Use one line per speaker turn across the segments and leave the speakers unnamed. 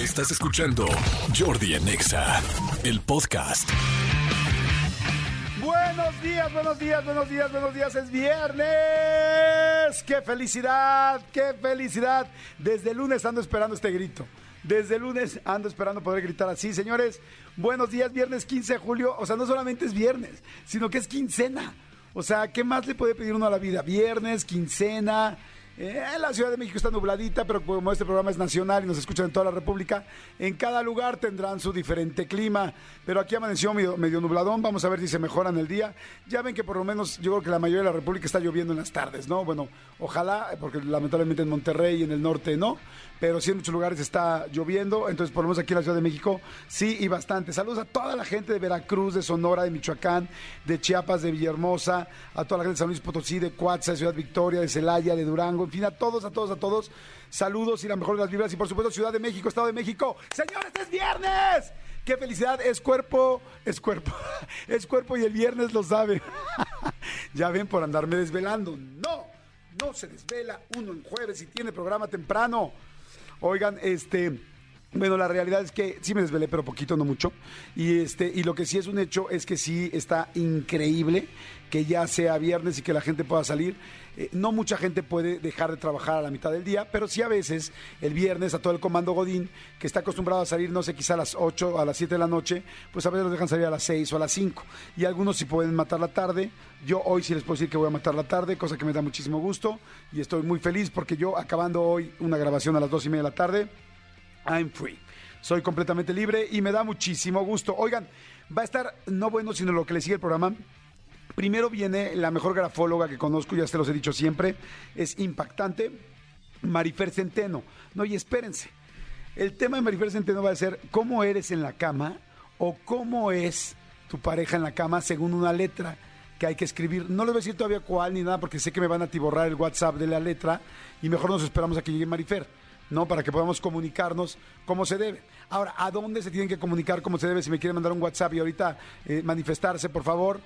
Estás escuchando Jordi Anexa, el podcast.
Buenos días, buenos días, buenos días, buenos días. Es viernes. ¡Qué felicidad! ¡Qué felicidad! Desde lunes ando esperando este grito. Desde lunes ando esperando poder gritar así. Señores, buenos días, viernes 15 de julio. O sea, no solamente es viernes, sino que es quincena. O sea, ¿qué más le puede pedir uno a la vida? Viernes, quincena. Eh, la Ciudad de México está nubladita, pero como este programa es nacional y nos escuchan en toda la República, en cada lugar tendrán su diferente clima. Pero aquí amaneció medio, medio nubladón, vamos a ver si se mejora en el día. Ya ven que por lo menos yo creo que la mayoría de la República está lloviendo en las tardes, ¿no? Bueno, ojalá, porque lamentablemente en Monterrey y en el norte no, pero sí en muchos lugares está lloviendo, entonces por lo menos aquí en la Ciudad de México sí y bastante. Saludos a toda la gente de Veracruz, de Sonora, de Michoacán, de Chiapas, de Villahermosa, a toda la gente de San Luis Potosí, de Coatza, de Ciudad Victoria, de Celaya, de Durango, en fin, a todos, a todos, a todos. Saludos y la mejor de las vibras y por supuesto Ciudad de México, Estado de México. Señores, es viernes. ¡Qué felicidad! Es cuerpo, es cuerpo, es cuerpo y el viernes lo sabe. ya ven por andarme desvelando. No, no se desvela uno en jueves y tiene programa temprano. Oigan, este... Bueno, la realidad es que sí me desvelé, pero poquito, no mucho. Y este, y lo que sí es un hecho es que sí está increíble que ya sea viernes y que la gente pueda salir. Eh, no mucha gente puede dejar de trabajar a la mitad del día, pero sí a veces el viernes a todo el comando Godín, que está acostumbrado a salir, no sé, quizá a las 8, a las 7 de la noche, pues a veces los dejan salir a las 6 o a las 5. Y algunos sí pueden matar la tarde. Yo hoy sí les puedo decir que voy a matar la tarde, cosa que me da muchísimo gusto. Y estoy muy feliz porque yo acabando hoy una grabación a las 2 y media de la tarde, I'm free. Soy completamente libre y me da muchísimo gusto. Oigan, va a estar no bueno, sino lo que le sigue el programa. Primero viene la mejor grafóloga que conozco, ya se los he dicho siempre, es impactante, Marifer Centeno. No, y espérense, el tema de Marifer Centeno va a ser cómo eres en la cama o cómo es tu pareja en la cama según una letra que hay que escribir. No les voy a decir todavía cuál ni nada porque sé que me van a tiborrar el WhatsApp de la letra y mejor nos esperamos a que llegue Marifer. ¿no? Para que podamos comunicarnos como se debe. Ahora, ¿a dónde se tienen que comunicar como se debe? Si me quieren mandar un WhatsApp y ahorita eh, manifestarse, por favor,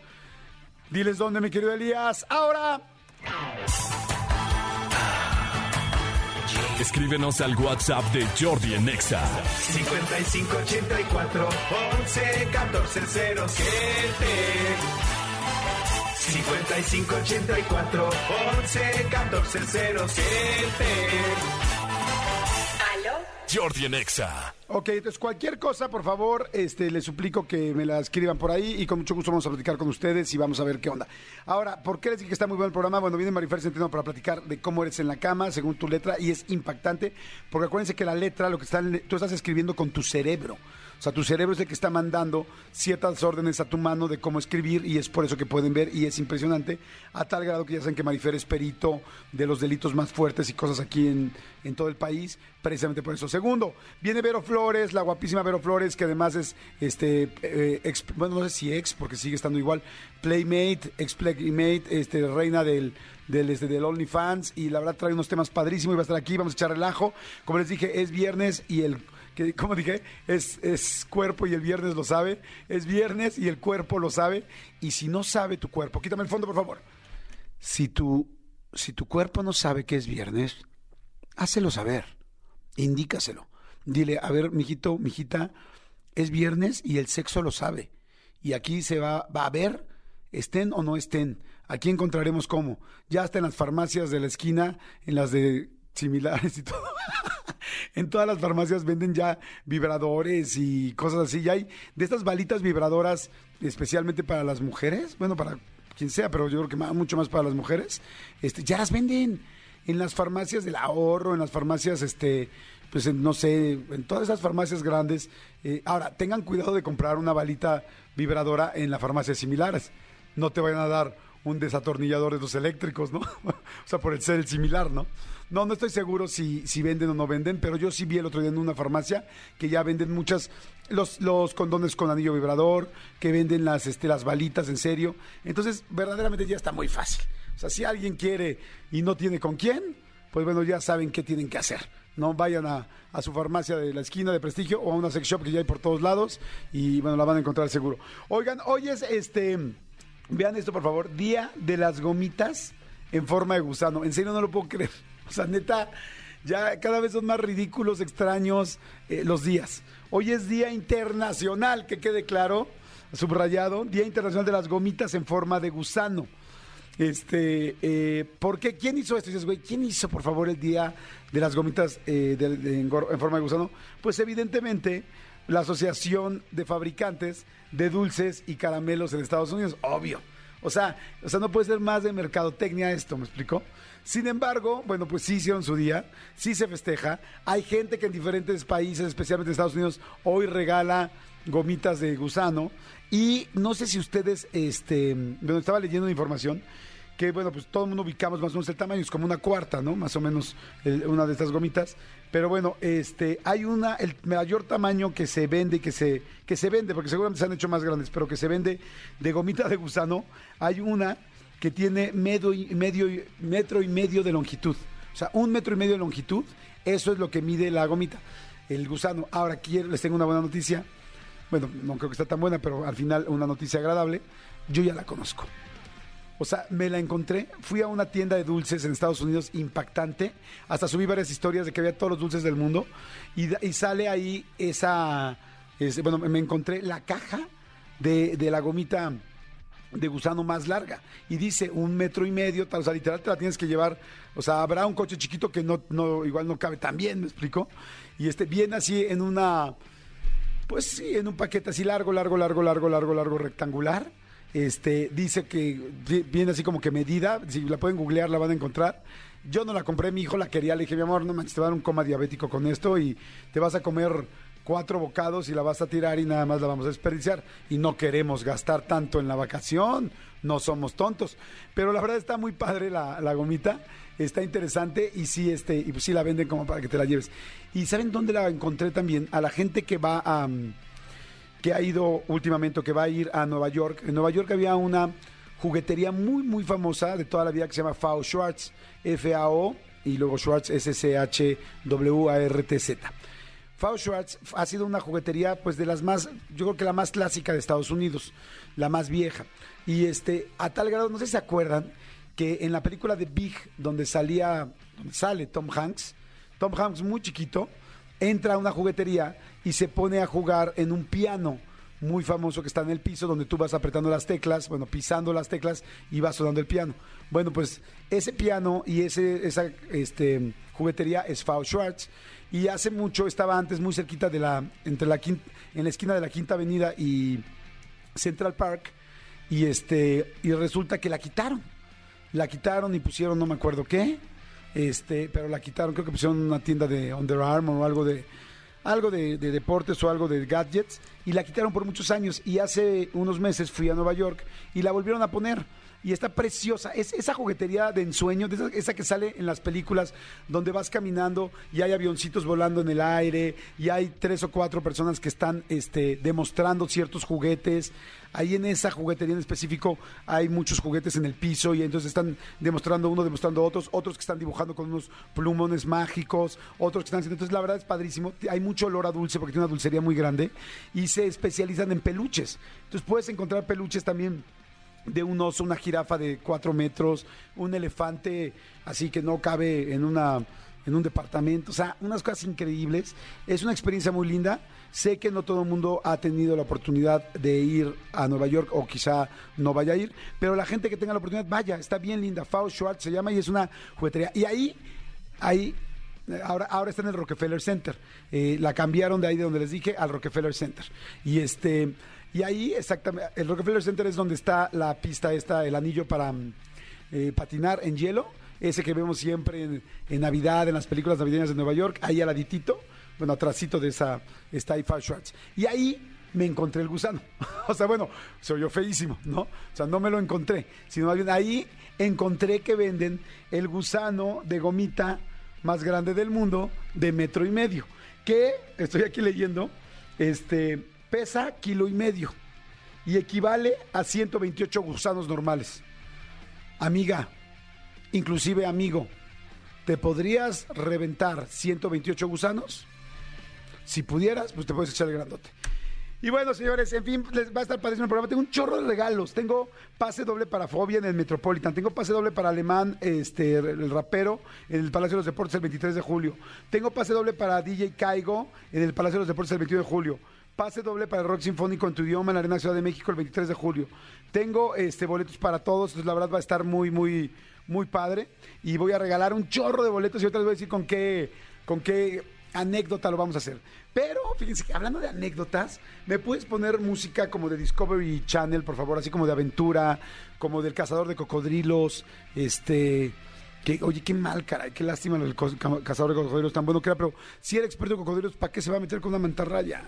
diles dónde, mi querido Elías. Ahora.
Escríbenos al WhatsApp de Jordi en Nexa.
5584 11 14 07 5584 11 14 07
Jordi en Exa.
Ok, entonces cualquier cosa, por favor, este, les suplico que me la escriban por ahí y con mucho gusto vamos a platicar con ustedes y vamos a ver qué onda. Ahora, ¿por qué les dije que está muy bueno el programa? Bueno, viene Marifer Centeno para platicar de cómo eres en la cama, según tu letra, y es impactante, porque acuérdense que la letra, lo que está, tú estás escribiendo con tu cerebro. Sea, tu cerebro es el que está mandando ciertas órdenes a tu mano de cómo escribir y es por eso que pueden ver y es impresionante, a tal grado que ya saben que Marifer es perito de los delitos más fuertes y cosas aquí en, en todo el país, precisamente por eso. Segundo, viene Vero Flores, la guapísima Vero Flores, que además es, este, eh, ex- bueno, no sé si ex, porque sigue estando igual, Playmate, ex Playmate, este, reina del, del, este, del OnlyFans, y la verdad trae unos temas padrísimos y va a estar aquí, vamos a echar relajo. Como les dije, es viernes y el que, como dije, es, es cuerpo y el viernes lo sabe. Es viernes y el cuerpo lo sabe. Y si no sabe tu cuerpo, quítame el fondo, por favor. Si tu, si tu cuerpo no sabe que es viernes, hácelo saber. Indícaselo. Dile, a ver, mijito, mijita, es viernes y el sexo lo sabe. Y aquí se va, va a ver, estén o no estén. Aquí encontraremos cómo. Ya está en las farmacias de la esquina, en las de similares y todo. en todas las farmacias venden ya vibradores y cosas así. Ya hay de estas balitas vibradoras especialmente para las mujeres. Bueno, para quien sea, pero yo creo que mucho más para las mujeres. Este, ya las venden en las farmacias del ahorro, en las farmacias, este, pues en, no sé, en todas esas farmacias grandes. Eh, ahora, tengan cuidado de comprar una balita vibradora en las farmacias similares. No te vayan a dar un desatornillador de los eléctricos, ¿no? o sea, por el ser el similar, ¿no? No, no estoy seguro si, si venden o no venden, pero yo sí vi el otro día en una farmacia que ya venden muchas, los, los condones con anillo vibrador, que venden las, este, las balitas en serio. Entonces, verdaderamente ya está muy fácil. O sea, si alguien quiere y no tiene con quién, pues bueno, ya saben qué tienen que hacer. No vayan a, a su farmacia de la esquina de prestigio o a una sex shop que ya hay por todos lados y bueno, la van a encontrar seguro. Oigan, hoy es este, vean esto por favor, Día de las Gomitas en forma de gusano. En serio no lo puedo creer. O sea, neta, Ya cada vez son más ridículos, extraños eh, los días. Hoy es Día Internacional, que quede claro, subrayado, Día Internacional de las Gomitas en forma de gusano. Este, eh, ¿por qué? ¿Quién hizo esto? Dices, güey, ¿quién hizo, por favor, el día de las gomitas eh, en, en forma de gusano? Pues evidentemente la Asociación de Fabricantes de Dulces y Caramelos en Estados Unidos, obvio. O sea, o sea, no puede ser más de mercadotecnia esto, ¿me explicó? Sin embargo, bueno, pues sí hicieron su día, sí se festeja. Hay gente que en diferentes países, especialmente en Estados Unidos, hoy regala gomitas de gusano. Y no sé si ustedes, este, bueno, estaba leyendo información que, bueno, pues todo el mundo ubicamos más o menos el tamaño, es como una cuarta, ¿no? Más o menos una de estas gomitas. Pero bueno, este, hay una, el mayor tamaño que se vende, que se, que se vende, porque seguramente se han hecho más grandes, pero que se vende de gomita de gusano, hay una que tiene medio medio, metro y medio de longitud. O sea, un metro y medio de longitud, eso es lo que mide la gomita, el gusano. Ahora quiero, les tengo una buena noticia. Bueno, no creo que está tan buena, pero al final una noticia agradable. Yo ya la conozco. O sea, me la encontré, fui a una tienda de dulces en Estados Unidos impactante, hasta subí varias historias de que había todos los dulces del mundo y, sale ahí esa, ese- bueno, me encontré la caja de, de la gomita de gusano más larga y dice un metro y medio, o sea, literal te la tienes que llevar, o sea, habrá un coche chiquito que no, no igual no cabe tan bien, ¿me explico? Y este viene así en una, pues sí, en un paquete así largo, largo, largo, largo, largo, largo, rectangular. Este, dice que vi- viene así como que medida, si la pueden googlear la van a encontrar. Yo no la compré, mi hijo la quería, le dije, mi amor, no manches, te va a dar un coma diabético con esto y te vas a comer cuatro bocados y la vas a tirar y nada más la vamos a desperdiciar. Y no queremos gastar tanto en la vacación, no somos tontos. Pero la verdad está muy padre la, la gomita, está interesante y sí, este, y pues sí la venden como para que te la lleves. ¿Y saben dónde la encontré también? A la gente que va a... mm, que ha ido últimamente, o que va a ir a Nueva York. En Nueva York había una juguetería muy, muy famosa de toda la vida que se llama Fao Schwartz, F-A-O, y luego Schwartz, S-C-H-W-A-R-T-Z. Fao Schwartz ha sido una juguetería, pues de las más, yo creo que la más clásica de Estados Unidos, la más vieja. Y este, a tal grado, no sé si se acuerdan, que en la película de Big, donde salía, donde sale Tom Hanks, Tom Hanks muy chiquito, entra a una juguetería y se pone a jugar en un piano muy famoso que está en el piso donde tú vas apretando las teclas, bueno, pisando las teclas y va sonando el piano. Bueno, pues ese piano y ese, esa este, juguetería es Fao Schwartz y hace mucho estaba antes muy cerquita de la, entre la quin- en la esquina de la Quinta Avenida y Central Park y este y resulta que la quitaron. La quitaron y pusieron no me acuerdo qué. Este, pero la quitaron, creo que pusieron una tienda de Under Armour o algo de algo de, de deportes o algo de gadgets y la quitaron por muchos años. Y hace unos meses fui a Nueva York y la volvieron a poner y está preciosa. Es esa juguetería de ensueño, esa que sale en las películas donde vas caminando y hay avioncitos volando en el aire y hay tres o cuatro personas que están este, demostrando ciertos juguetes. Ahí en esa juguetería en específico hay muchos juguetes en el piso y entonces están demostrando uno, demostrando otros, otros que están dibujando con unos plumones mágicos, otros que están haciendo. Entonces la verdad es padrísimo. Hay mucho olor a dulce porque tiene una dulcería muy grande y se especializan en peluches. Entonces puedes encontrar peluches también de un oso, una jirafa de cuatro metros, un elefante así que no cabe en una en un departamento, o sea, unas cosas increíbles. Es una experiencia muy linda. Sé que no todo el mundo ha tenido la oportunidad de ir a Nueva York o quizá no vaya a ir, pero la gente que tenga la oportunidad, vaya, está bien linda. Fao Schwartz se llama y es una juguetería. Y ahí, ahí, ahora, ahora está en el Rockefeller Center. Eh, la cambiaron de ahí de donde les dije al Rockefeller Center. Y este, y ahí exactamente, el Rockefeller Center es donde está la pista esta, el anillo para mm, eh, patinar en hielo, ese que vemos siempre en, Navidad, en las películas navideñas de Nueva York, ahí al laditito, bueno, atrásito de esa está ahí. Y ahí me encontré el gusano. o sea, bueno, se oyó feísimo, ¿no? O sea, no me lo encontré, sino más bien ahí encontré que venden el gusano de gomita más grande del mundo de metro y medio, que estoy aquí leyendo, este pesa kilo y medio y equivale a 128 gusanos normales. Amiga, inclusive amigo, ¿te podrías reventar 128 gusanos? Si pudieras, pues te puedes echar el grandote. Y bueno, señores, en fin, les va a estar padrísimo el programa. Tengo un chorro de regalos. Tengo pase doble para Fobia en el Metropolitan. Tengo pase doble para Alemán, este, el rapero, en el Palacio de los Deportes el 23 de julio. Tengo pase doble para DJ Caigo en el Palacio de los Deportes el 21 de julio. Pase doble para el Rock Sinfónico en tu idioma en la Arena Ciudad de México el 23 de julio. Tengo este boletos para todos, entonces la verdad va a estar muy, muy, muy padre. Y voy a regalar un chorro de boletos y ahorita les voy a decir con qué, con qué anécdota lo vamos a hacer. Pero, fíjense, hablando de anécdotas, ¿me puedes poner música como de Discovery Channel, por favor? Así como de aventura, como del cazador de cocodrilos, este... Que, oye, qué mal, caray, qué lástima el cazador de cocodrilos tan bueno que era, pero si era experto en cocodrilos, ¿para qué se va a meter con una mantarraya?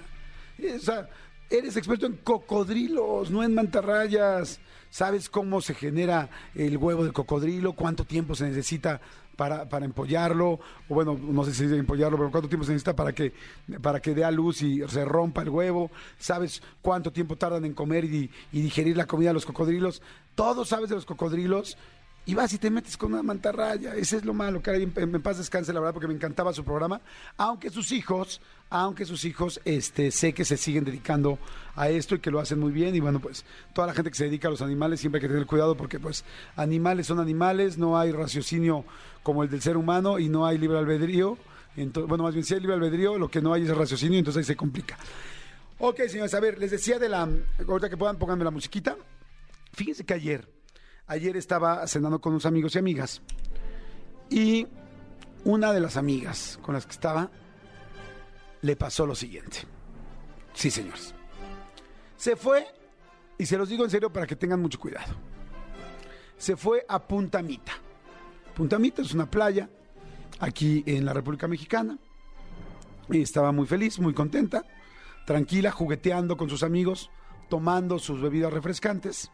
O sea, eres experto en cocodrilos, no en mantarrayas. Sabes cómo se genera el huevo del cocodrilo, cuánto tiempo se necesita para, para empollarlo, o bueno, no sé si empollarlo, pero cuánto tiempo se necesita para que, para que dé a luz y se rompa el huevo. Sabes cuánto tiempo tardan en comer y, y digerir la comida de los cocodrilos. Todo sabes de los cocodrilos y vas y te metes con una mantarraya. Ese es lo malo, caray. En, en paz descanse, la verdad, porque me encantaba su programa. Aunque sus hijos, aunque sus hijos, este, sé que se siguen dedicando a esto y que lo hacen muy bien. Y bueno, pues toda la gente que se dedica a los animales siempre hay que tener cuidado porque pues animales son animales, no hay raciocinio como el del ser humano y no hay libre albedrío. Entonces, bueno, más bien sí hay libre albedrío, lo que no hay es raciocinio, entonces ahí se complica. Ok, señores, a ver, les decía de la... Ahorita que puedan, pónganme la musiquita. Fíjense que ayer, ayer estaba cenando con unos amigos y amigas y una de las amigas con las que estaba le pasó lo siguiente. Sí, señores. Se fue, y se los digo en serio para que tengan mucho cuidado. Se fue a Punta Mita. Punta Mita es una playa aquí en la República Mexicana. Y estaba muy feliz, muy contenta, tranquila, jugueteando con sus amigos, tomando sus bebidas refrescantes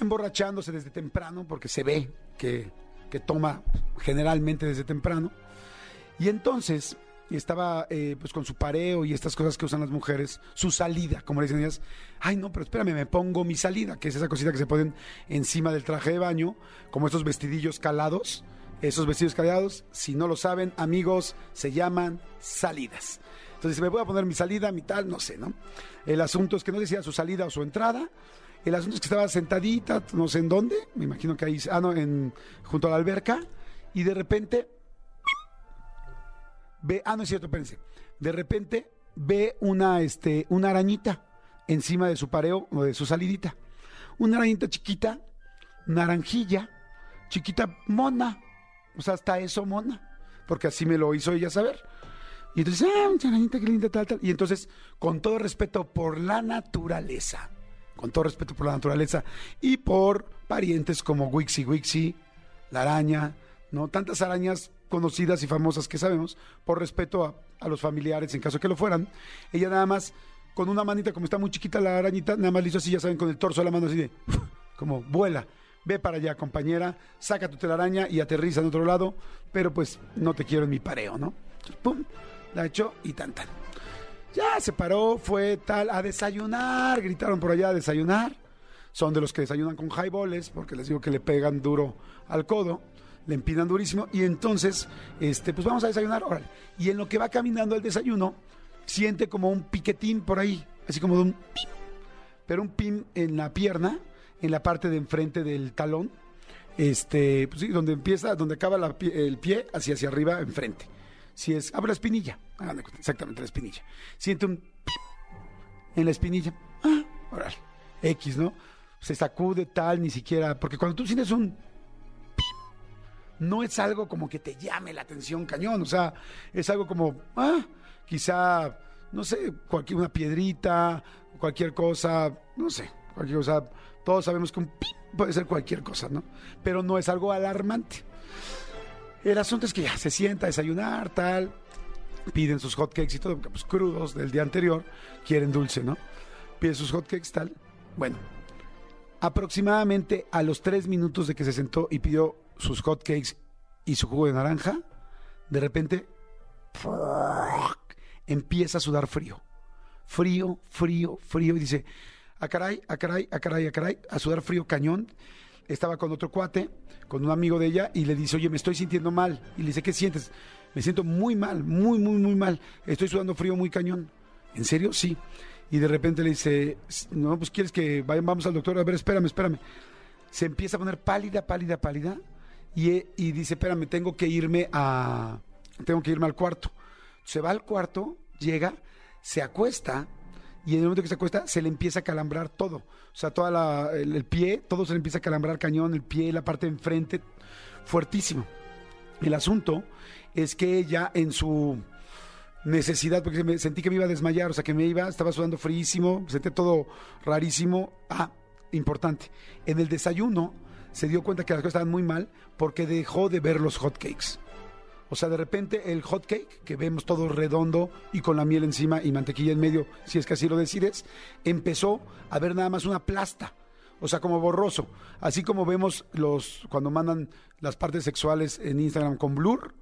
emborrachándose desde temprano, porque se ve que, que toma generalmente desde temprano. Y entonces estaba eh, pues con su pareo y estas cosas que usan las mujeres, su salida, como le dicen ellas. Ay, no, pero espérame, me pongo mi salida, que es esa cosita que se ponen encima del traje de baño, como estos vestidillos calados. Esos vestidos calados, si no lo saben, amigos, se llaman salidas. Entonces, me voy a poner mi salida, mi tal, no sé, ¿no? El asunto es que no decía su salida o su entrada. El asunto es que estaba sentadita, no sé en dónde, me imagino que ahí, ah, no, en, junto a la alberca, y de repente ve, ah, no es cierto, espérense, de repente ve una, este, una arañita encima de su pareo o de su salidita. Una arañita chiquita, naranjilla, chiquita, mona, o sea, hasta eso mona, porque así me lo hizo ella saber. Y entonces, ah, arañita, qué linda, tal, tal. Y entonces, con todo respeto por la naturaleza, con todo respeto por la naturaleza y por parientes como Wixi Wixi, la araña, ¿no? Tantas arañas conocidas y famosas que sabemos, por respeto a, a los familiares en caso que lo fueran. Ella nada más, con una manita, como está muy chiquita la arañita, nada más le hizo así, ya saben, con el torso de la mano así de, como, vuela, ve para allá, compañera, saca tu telaraña y aterriza en otro lado, pero pues no te quiero en mi pareo, ¿no? Pum, la echó y tan tan. Ya se paró, fue tal, a desayunar, gritaron por allá a desayunar. Son de los que desayunan con highballs, porque les digo que le pegan duro al codo, le empinan durísimo, y entonces, este, pues vamos a desayunar, órale. Y en lo que va caminando el desayuno, siente como un piquetín por ahí, así como de un pim, pero un pim en la pierna, en la parte de enfrente del talón, este, pues sí, donde empieza, donde acaba el pie, hacia hacia arriba, enfrente. Si es, abre la espinilla, cuenta, exactamente la espinilla. Siente un en la espinilla, ah, órale, X, ¿no? Se sacude tal, ni siquiera, porque cuando tú sientes un no es algo como que te llame la atención cañón, o sea, es algo como, ah, quizá, no sé, cualquier una piedrita, cualquier cosa, no sé, cualquier cosa, todos sabemos que un puede ser cualquier cosa, ¿no? Pero no es algo alarmante. El asunto es que ya se sienta a desayunar, tal, piden sus hotcakes y todo, pues crudos del día anterior, quieren dulce, ¿no? Piden sus hotcakes, tal. Bueno, aproximadamente a los tres minutos de que se sentó y pidió sus hotcakes y su jugo de naranja, de repente empieza a sudar frío. Frío, frío, frío. Y dice, a caray, a caray, a caray, a caray, a sudar frío cañón. Estaba con otro cuate, con un amigo de ella, y le dice, oye, me estoy sintiendo mal. Y le dice, ¿qué sientes? Me siento muy mal, muy, muy, muy mal. Estoy sudando frío muy cañón. ¿en serio? Sí. Y de repente le dice, no, pues quieres que vayan, vamos al doctor, a ver, espérame, espérame. Se empieza a poner pálida, pálida, pálida, y, y dice, espérame, tengo que irme a, tengo que irme al cuarto. Se va al cuarto, llega, se acuesta, y en el momento que se acuesta se le empieza a calambrar todo. O sea, toda el pie, todo se le empieza a calambrar cañón, el pie, la parte de enfrente, fuertísimo. El asunto es que ella en su necesidad, porque me- sentí que me iba a desmayar, o sea, que me iba, estaba sudando fríísimo, sentí todo rarísimo. Ah, importante. En el desayuno se dio cuenta que las cosas estaban muy mal porque dejó de ver los hotcakes. O sea, de repente el hot cake, que vemos todo redondo y con la miel encima y mantequilla en medio, si es que así lo decides, empezó a ver nada más una plasta. O sea, como borroso. Así como vemos los cuando mandan las partes sexuales en Instagram con blur,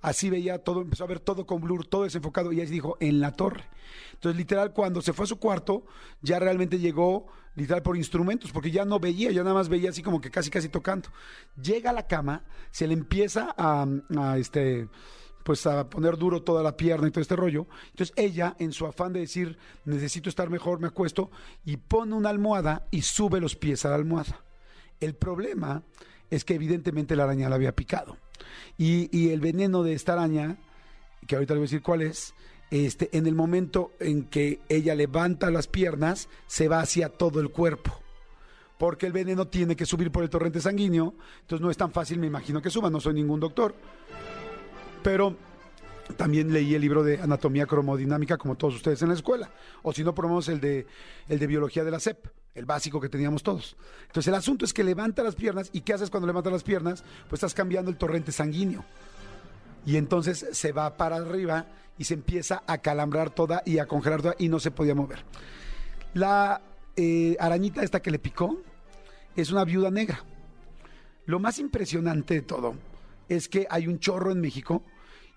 así veía todo, empezó a ver todo con blur, todo desenfocado, y ahí dijo, en la torre. Entonces, literal, cuando se fue a su cuarto, ya realmente llegó, literal, por instrumentos, porque ya no veía, ya nada más veía así como que casi, casi tocando. Llega a la cama, se le empieza a, este pues a poner duro toda la pierna y todo este rollo. Entonces ella, en su afán de decir, necesito estar mejor, me acuesto, y pone una almohada y sube los pies a la almohada. El problema es que evidentemente la araña la había picado. Y, el veneno de esta araña, que ahorita le voy a decir cuál es, este, en el momento en que ella levanta las piernas, se va hacia todo el cuerpo. Porque el veneno tiene que subir por el torrente sanguíneo, entonces no es tan fácil, me imagino que suba, no soy ningún doctor. Pero también leí el libro de anatomía cromodinámica como todos ustedes en la escuela. O si no, probamos el de, el de biología de la SEP, el básico que teníamos todos. Entonces el asunto es que levanta las piernas y ¿qué haces cuando levantas las piernas? Pues estás cambiando el torrente sanguíneo. Y entonces se va para arriba y se empieza a calambrar toda y a congelar toda y no se podía mover. La eh, arañita esta que le picó es una viuda negra. Lo más impresionante de todo es que hay un chorro en México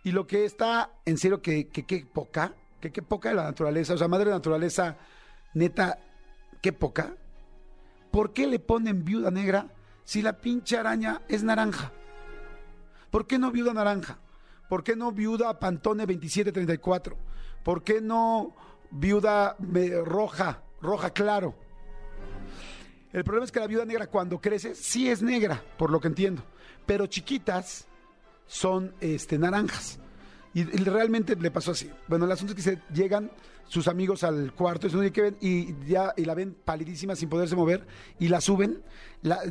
y lo que está, en serio, que, que poca, que qué poca de la naturaleza, o sea, madre naturaleza, neta, qué poca. ¿Por qué le ponen viuda negra si la pinche araña es naranja? ¿Por qué no viuda naranja? ¿Por qué no viuda Pantone 2734? ¿Por qué no viuda eh, roja, roja claro? El problema es que la viuda negra cuando crece sí es negra, por lo que entiendo, pero chiquitas son este, naranjas. Y, y realmente le pasó así. Bueno, el asunto es que se llegan sus amigos al cuarto y, y ya y la ven palidísima sin poderse mover y la suben.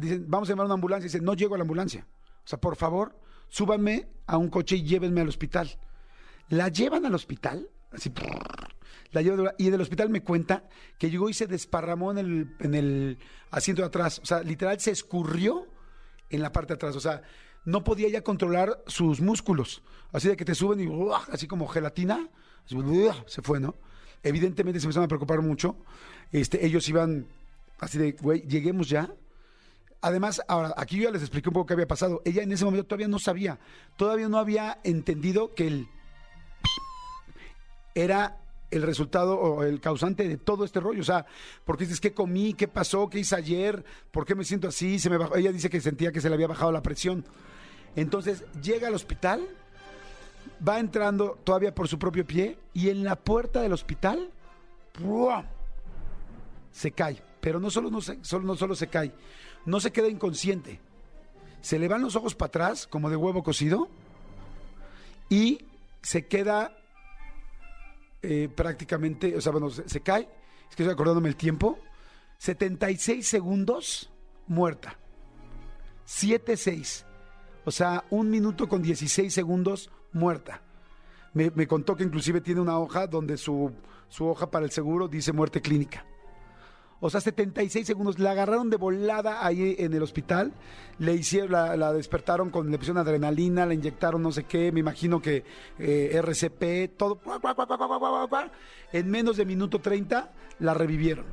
Dicen, vamos a llamar a una ambulancia. Y dicen, no llego a la ambulancia. O sea, por favor, súbanme a un coche y llévenme al hospital. La llevan al hospital, así, la llevan, y en el hospital me cuenta que llegó y se desparramó en el, en el asiento de atrás. O sea, literal se escurrió en la parte de atrás. O sea, no podía ya controlar sus músculos. Así de que te suben y así como gelatina, se fue, ¿no? Evidentemente se empezaron a preocupar mucho. Este, ellos iban así de, güey, lleguemos ya. Además, ahora, aquí yo ya les expliqué un poco qué había pasado. Ella en ese momento todavía no sabía, todavía no había entendido que el era el resultado o el causante de todo este rollo. O sea, porque dices, ¿qué comí? ¿Qué pasó? ¿Qué hice ayer? ¿Por qué me siento así? Ella dice que sentía que se le había bajado la presión. Entonces llega al hospital, va entrando todavía por su propio pie y en la puerta del hospital se cae. Pero no solo, no, se, solo, no solo se cae, no se queda inconsciente. Se le van los ojos para atrás, como de huevo cocido, y se queda eh, prácticamente, o sea, bueno, se, se, cae, es que estoy acordándome el tiempo, 76 segundos muerta. 7-6. O sea, un minuto con 16 segundos muerta. Me, contó que inclusive tiene una hoja donde su, su hoja para el seguro dice muerte clínica. O sea, 76 segundos. La agarraron de volada ahí en el hospital. Le hicieron, la, la despertaron con, le pusieron adrenalina, le inyectaron no sé qué, me imagino que eh, RCP, todo. En menos de minuto 30 la revivieron.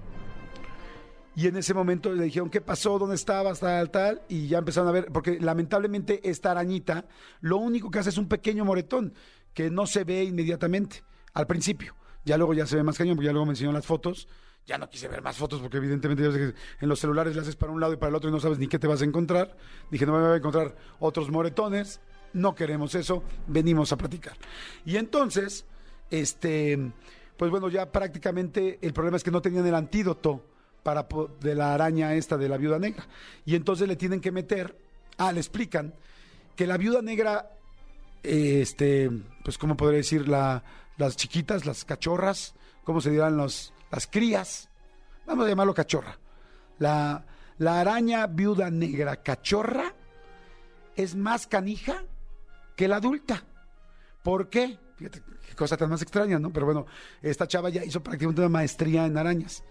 Y en ese momento le dijeron, ¿qué pasó? ¿Dónde estabas? Tal, tal. Y ya empezaron a ver, porque lamentablemente esta arañita, lo único que hace es un pequeño moretón, que no se ve inmediatamente, al principio. Ya luego ya se ve más cañón, porque ya luego me enseñó las fotos ya no quise ver más fotos porque evidentemente ya que en los celulares le haces para un lado y para el otro y no sabes ni qué te vas a encontrar. Dije, no me voy a encontrar otros moretones, no queremos eso, venimos a platicar. Y entonces, este, pues bueno, ya prácticamente el problema es que no tenían el antídoto para de la araña esta de la viuda negra. Y entonces le tienen que meter, ah, le explican que la viuda negra, este, pues cómo podría decir, la, las chiquitas, las cachorras, ¿cómo se dirán los, las crías? Vamos a llamarlo cachorra. La, la araña viuda negra cachorra es más canija que la adulta. ¿Por qué? Fíjate qué cosa tan más extraña, ¿no? Pero bueno, esta chava ya hizo prácticamente una maestría en arañas.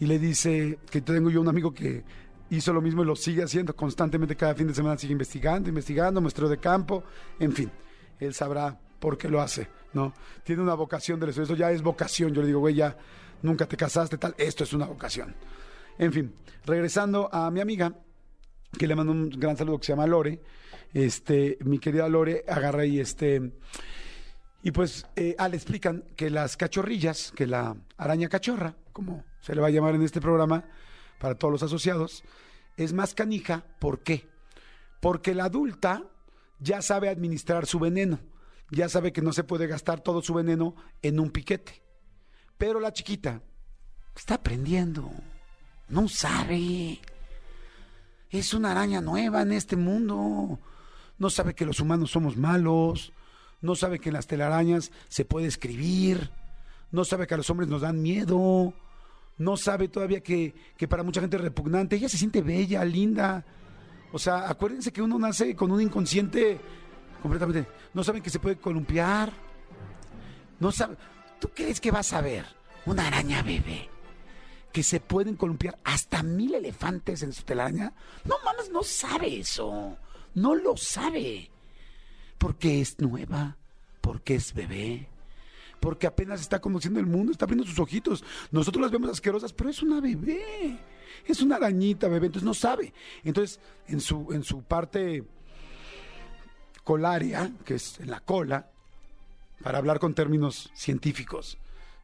Y le dice que tengo yo un amigo que hizo lo mismo y lo sigue haciendo constantemente cada fin de semana, sigue investigando, investigando, muestreo de campo, en fin, él sabrá por qué lo hace, ¿no? Tiene una vocación del estudio, eso ya es vocación, yo le digo, güey, ya nunca te casaste, tal, esto es una vocación. En fin, regresando a mi amiga, que le mando un gran saludo que se llama Lore, este, mi querida Lore agarra y este, y pues eh, ah, le explican que las cachorrillas, que la araña cachorra, como se le va a llamar en este programa para todos los asociados, es más canija, ¿por qué? Porque la adulta ya sabe administrar su veneno, ya sabe que no se puede gastar todo su veneno en un piquete. Pero la chiquita está aprendiendo, no sabe. Es una araña nueva en este mundo. No sabe que los humanos somos malos. No sabe que en las telarañas se puede escribir. No sabe que a los hombres nos dan miedo. No sabe todavía que, que para mucha gente es repugnante. Ella se siente bella, linda. O sea, acuérdense que uno nace con un inconsciente completamente. No saben que se puede columpiar. No sabe. ¿Tú crees que vas a ver una araña bebé? que se pueden columpiar hasta mil elefantes en su telaraña. No mames, no sabe eso. No lo sabe. Porque es nueva, porque es bebé, porque apenas está conociendo el mundo, está abriendo sus ojitos. Nosotros las vemos asquerosas, pero es una bebé. Es una arañita bebé, entonces no sabe. Entonces, en su, en su parte colaria, que es en la cola, para hablar con términos científicos,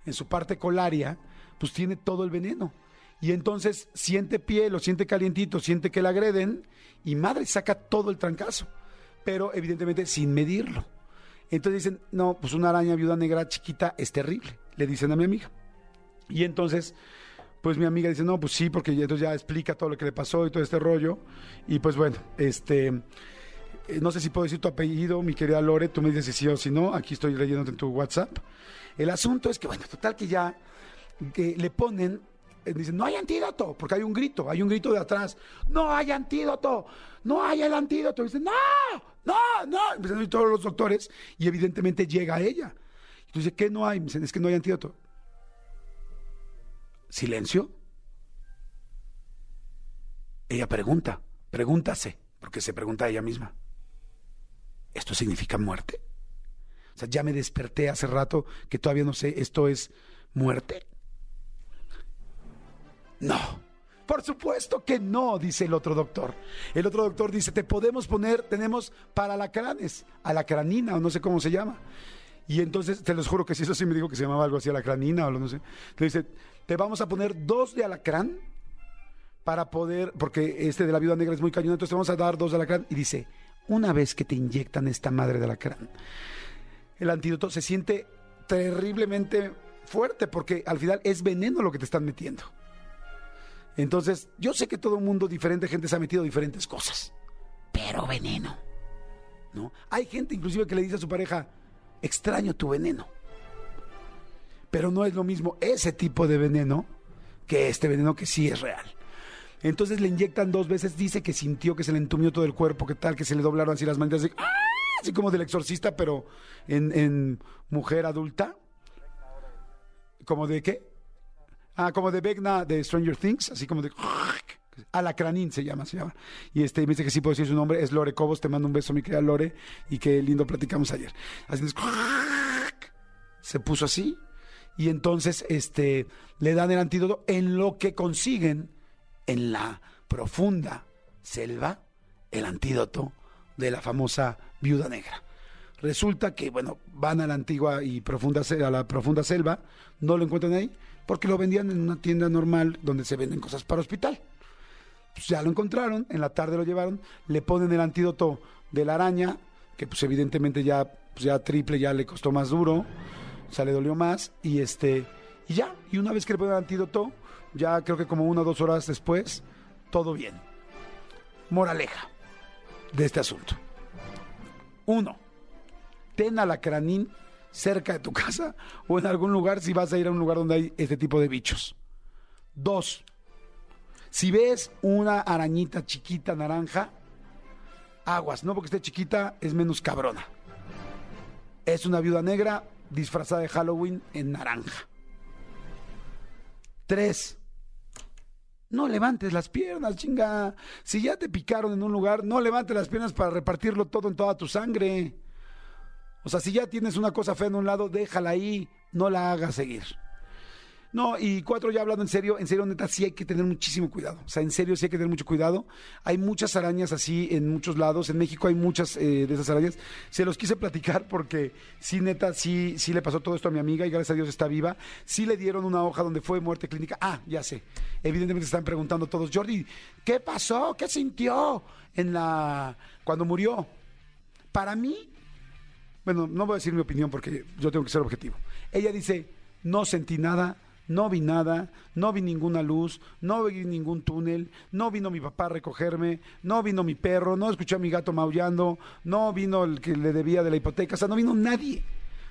en su parte colaria, pues tiene todo el veneno. Y entonces siente piel o siente calientito, siente que la agreden y madre saca todo el trancazo, pero evidentemente sin medirlo. Entonces dicen, no, pues una araña viuda negra chiquita es terrible, le dicen a mi amiga. Y entonces, pues mi amiga dice, no, pues sí, porque entonces ya explica todo lo que le pasó y todo este rollo. Y pues bueno, este, eh, no sé si puedo decir tu apellido, mi querida Lore, tú me dices si sí o si no, aquí estoy leyéndote en tu WhatsApp. El asunto es que, bueno, total que ya que le ponen, eh, dicen, no hay antídoto, porque hay un grito, hay un grito de atrás, no hay antídoto, no hay el antídoto. Y dicen, no, no, no. Empiezan a ir todos los doctores y evidentemente llega ella. Dice, ¿qué no hay? Me dicen, es que no hay antídoto. Silencio. Ella pregunta, pregúntase, porque se pregunta a ella misma. ¿Esto significa muerte? O sea, ya me desperté hace rato que todavía no sé, ¿esto es muerte? No, por supuesto que no, dice el otro doctor. El otro doctor dice, te podemos poner, tenemos para alacranes, alacranina o no sé cómo se llama. Y entonces, te los juro que si eso sí me dijo que se llamaba algo así, alacranina o no sé. Le dice, te vamos a poner dos de alacrán para poder, porque este de la viuda negra es muy cañón, entonces te vamos a dar dos de alacrán. Y dice, una vez que te inyectan esta madre de alacrán, el antídoto se siente terriblemente fuerte porque al final es veneno lo que te están metiendo. Entonces, yo sé que todo el mundo, diferente gente, se ha metido diferentes cosas, pero veneno. ¿No? Hay gente inclusive que le dice a su pareja, extraño tu veneno. Pero no es lo mismo ese tipo de veneno que este veneno que sí es real. Entonces le inyectan dos veces, dice que sintió que se le entumió todo el cuerpo, que tal, que se le doblaron así las manitas, así, ¡ah! como del exorcista, pero en, en mujer adulta. ¿Como de qué? Ah, como de Vecna de Stranger Things, así como de... Alacranín se llama, se llama. Y este me dice que sí puedo decir su nombre, es Lore Cobos, te mando un beso, mi querida Lore, y qué lindo platicamos ayer. Así es, se puso así, y entonces este le dan el antídoto en lo que consiguen en la profunda selva el antídoto de la famosa viuda negra. Resulta que, bueno, van a la antigua y profunda, a la profunda selva, no lo encuentran ahí, porque lo vendían en una tienda normal donde se venden cosas para hospital. Pues ya lo encontraron, en la tarde lo llevaron, le ponen el antídoto de la araña, que pues evidentemente ya, pues ya triple, ya le costó más duro. o sea, le dolió más y este, y ya, y una vez que le ponen el antídoto, ya creo que como una o dos horas después, todo bien. Moraleja de este asunto. Uno, ten alacranín cerca de tu casa o en algún lugar si vas a ir a un lugar donde hay este tipo de bichos. Dos, si ves una arañita chiquita naranja, aguas, no porque esté chiquita, es menos cabrona. Es una viuda negra disfrazada de Halloween en naranja. Tres, no levantes las piernas, chinga. Si ya te picaron en un lugar, no levantes las piernas para repartirlo todo en toda tu sangre. O sea, si ya tienes una cosa fea en un lado, déjala ahí, no la hagas seguir. No, y cuatro, ya hablando en serio, en serio, neta, sí hay que tener muchísimo cuidado. O sea, en serio, sí hay que tener mucho cuidado. Hay muchas arañas así en muchos lados. En México hay muchas eh, de esas arañas. Se los quise platicar porque sí, neta, sí, sí le pasó todo esto a mi amiga y gracias a Dios está viva. Sí le dieron una hoja donde fue muerte clínica. Ah, ya sé. Evidentemente están preguntando todos, Jordi, ¿qué pasó? ¿Qué sintió en la cuando murió? Para mí, bueno, no voy a decir mi opinión porque yo tengo que ser objetivo. Ella dice, no sentí nada, no vi nada, no vi ninguna luz, no vi ningún túnel, no vino mi papá a recogerme, no vino mi perro, no escuché a mi gato maullando, no vino el que le debía de la hipoteca, o sea, no vino nadie.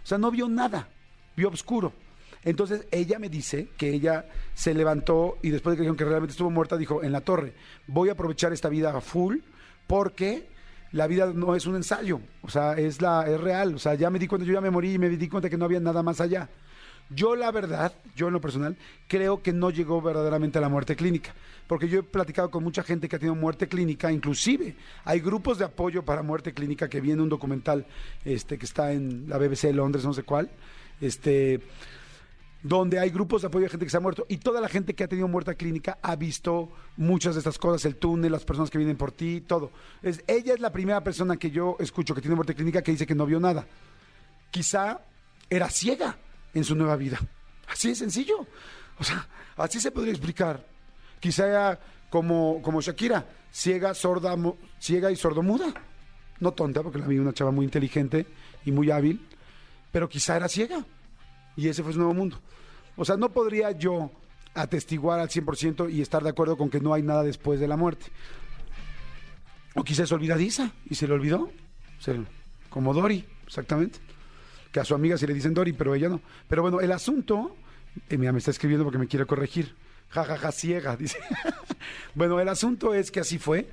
O sea, no vio nada, vio oscuro. Entonces ella me dice que ella se levantó y después de que dijeron que realmente estuvo muerta, dijo, en la torre, voy a aprovechar esta vida a full porque la vida no es un ensayo, o sea, es, la, es real, o sea, ya me di cuenta, yo ya me morí y me di cuenta que no había nada más allá. Yo la verdad, yo en lo personal, creo que no llegó verdaderamente a la muerte clínica, porque yo he platicado con mucha gente que ha tenido muerte clínica, inclusive hay grupos de apoyo para muerte clínica que viene un documental este que está en la BBC de Londres, no sé cuál, este donde hay grupos de apoyo de gente que se ha muerto y toda la gente que ha tenido muerte clínica ha visto muchas de estas cosas, el túnel, las personas que vienen por ti, todo. Es, ella es la primera persona que yo escucho que tiene muerte clínica que dice que no vio nada. Quizá era ciega en su nueva vida. Así de sencillo. O sea, así se podría explicar. Quizá era como, como Shakira, ciega, sorda, ciega y sordomuda. No tonta, porque la vi una chava muy inteligente y muy hábil, pero quizá era ciega. Y ese fue su nuevo mundo. O sea, no podría yo atestiguar al 100% y estar de acuerdo con que no hay nada después de la muerte. O quizá es olvidadiza y se le olvidó. Se- como Dory, exactamente. Que a su amiga sí le dicen Dory, pero ella no. Pero bueno, el asunto, eh, mira, me está escribiendo porque me quiere corregir. Ja, ja, ja, ciega, dice. bueno, el asunto es que así fue.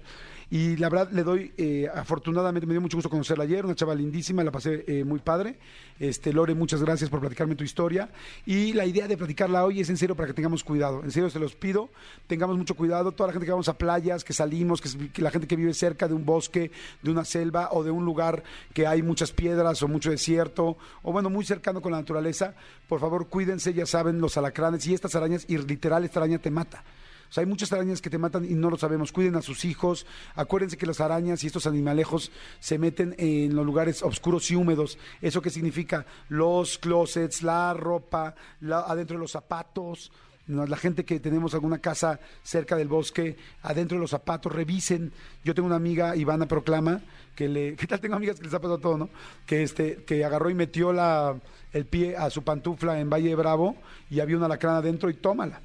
Y la verdad le doy, eh, afortunadamente me dio mucho gusto conocerla ayer, una chava lindísima, la pasé eh, muy padre. Este, Lore, muchas gracias por platicarme tu historia. Y la idea de platicarla hoy es en serio para que tengamos cuidado. En serio se los pido, tengamos mucho cuidado. Toda la gente que vamos a playas, que salimos, que, que la gente que vive cerca de un bosque, de una selva o de un lugar que hay muchas piedras o mucho desierto, o bueno, muy cercano con la naturaleza, por favor cuídense, ya saben, los alacranes y estas arañas, y literal esta araña te mata. Sea, hay muchas arañas que te matan y no lo sabemos. Cuiden a sus hijos. Acuérdense que las arañas y estos animalejos se meten en los lugares oscuros y húmedos. ¿Eso qué significa? Los closets, la ropa, adentro de los zapatos. La gente que tenemos alguna casa cerca del bosque, adentro de los zapatos, revisen. Yo tengo una amiga, Ivana Proclama, que le. ¿Qué tal? Tengo amigas que les ha pasado todo, ¿no? Que, este, que agarró y metió la, el pie a su pantufla en Valle Bravo y había una lacrana adentro y tómala.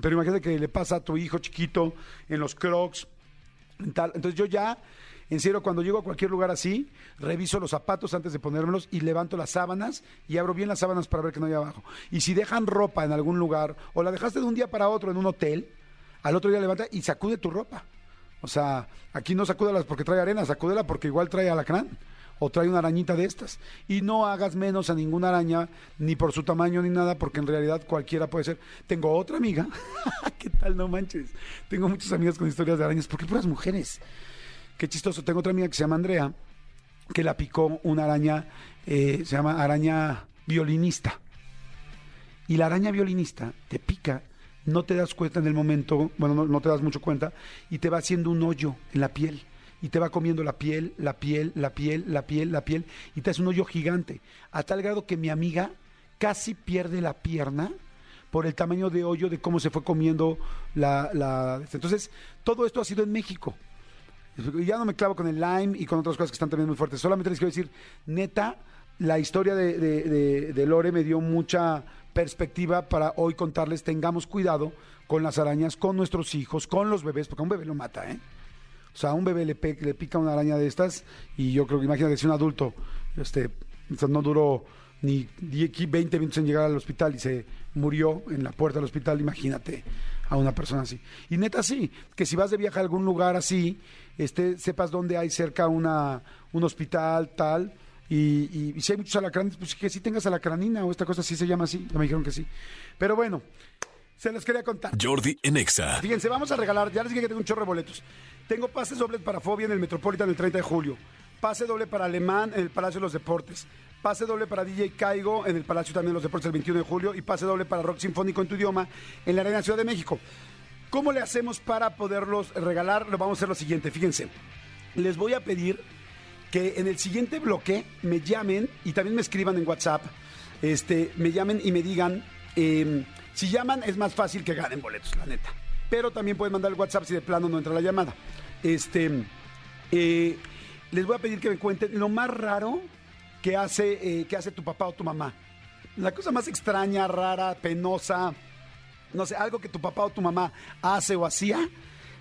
Pero imagínate que le pasa a tu hijo chiquito en los crocs. en tal. Entonces yo ya, en serio, cuando llego a cualquier lugar así, reviso los zapatos antes de ponérmelos y levanto las sábanas y abro bien las sábanas para ver que no hay abajo. Y si dejan ropa en algún lugar o la dejaste de un día para otro en un hotel, al otro día levanta y sacude tu ropa. O sea, aquí no sacúdelas porque trae arena, sacúdela porque igual trae alacrán o trae una arañita de estas. Y no hagas menos a ninguna araña, ni por su tamaño ni nada, porque en realidad cualquiera puede ser. Tengo otra amiga, ¿qué tal? No manches. Tengo muchas amigas con historias de arañas, porque puras mujeres. Qué chistoso. Tengo otra amiga que se llama Andrea, que la picó una araña, eh, se llama araña violinista. Y la araña violinista te pica, no te das cuenta en el momento, bueno, no, no te das mucho cuenta, y te va haciendo un hoyo en la piel. Y te va comiendo la piel, la piel, la piel, la piel, la piel, y te hace un hoyo gigante. A tal grado que mi amiga casi pierde la pierna por el tamaño de hoyo de cómo se fue comiendo la... la... Entonces, todo esto ha sido en México. Ya no me clavo con el Lyme y con otras cosas que están también muy fuertes. Solamente les quiero decir, neta, la historia de, de- de- de Lore me dio mucha perspectiva para hoy contarles, tengamos cuidado con las arañas, con nuestros hijos, con los bebés, porque un bebé lo mata, ¿eh? O sea, a un bebé le, pica una araña de estas y yo creo que imagínate si un adulto este, no duró ni 10, 20 minutos en llegar al hospital y se murió en la puerta del hospital, imagínate a una persona así. Y neta sí, que si vas de viaje a algún lugar así, este, sepas dónde hay cerca una, un hospital, tal, y, y- si hay muchos alacranes, pues que sí tengas alacranina o esta cosa sí se llama así, me dijeron que sí. Pero bueno, se los quería contar.
Jordi en Exa.
Fíjense, vamos a regalar, ya les dije que tengo un chorro de boletos. Tengo pases dobles para Fobia en el Metropolitan el 30 de julio. Pase doble para Alemán en el Palacio de los Deportes. Pase doble para DJ Caigo en el Palacio también de los Deportes el 21 de julio. Y pase doble para Rock Sinfónico en tu idioma en la Arena Ciudad de México. ¿Cómo le hacemos para poderlos regalar? Lo vamos a hacer lo siguiente, fíjense. Les voy a pedir que en el siguiente bloque me llamen y también me escriban en WhatsApp, este, me llamen y me digan, eh, si llaman es más fácil que ganen boletos, la neta. Pero también pueden mandar el WhatsApp si de plano no entra la llamada. Este, eh, les voy a pedir que me cuenten lo más raro que hace, eh, que hace tu papá o tu mamá. La cosa más extraña, rara, penosa, no sé, algo que tu papá o tu mamá hace o hacía,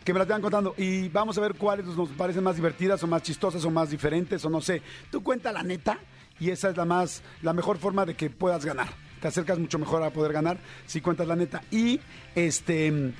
que me las vayan contando. Y vamos a ver cuáles nos parecen más divertidas o más chistosas o más diferentes o no sé. Tú cuenta la neta y esa es la más, la mejor forma de que puedas ganar. Te acercas mucho mejor a poder ganar si cuentas la neta. Y este.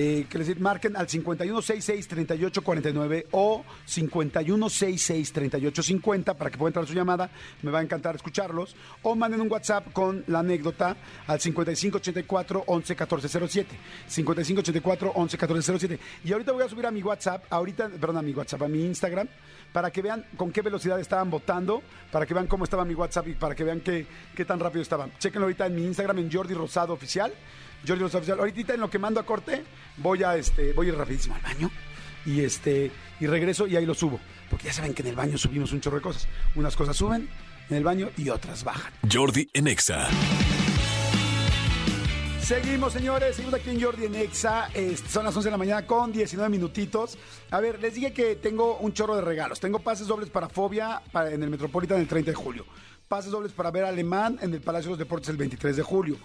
Eh, que les marquen al 5166-3849 o 5166-3850 para que pueda entrar su llamada. Me va a encantar escucharlos. O manden un WhatsApp con la anécdota al 5584-111407. 5584-111407. Y ahorita voy a subir a mi WhatsApp, ahorita, perdón, a mi WhatsApp, a mi Instagram, para que vean con qué velocidad estaban votando, para que vean cómo estaba mi WhatsApp y para que vean qué, qué tan rápido estaban. Chequenlo ahorita en mi Instagram, en Jordi Rosado Oficial. Jordi Rosado Oficial. Ahorita en lo que mando a corte, voy a este, voy a ir rapidísimo al baño y este y regreso y ahí lo subo. Porque ya saben que en el baño subimos un chorro de cosas. Unas cosas suben en el baño y otras bajan.
Jordi en Exa.
Seguimos, señores. Seguimos aquí en Jordi en Exa. Este, son las 11 de la mañana con 19 minutitos. A ver, les dije que tengo un chorro de regalos. Tengo pases dobles para Fobia para- en el Metropolitan el 30 de julio. Pases dobles para ver Alemán en el Palacio de los Deportes el 23 de julio.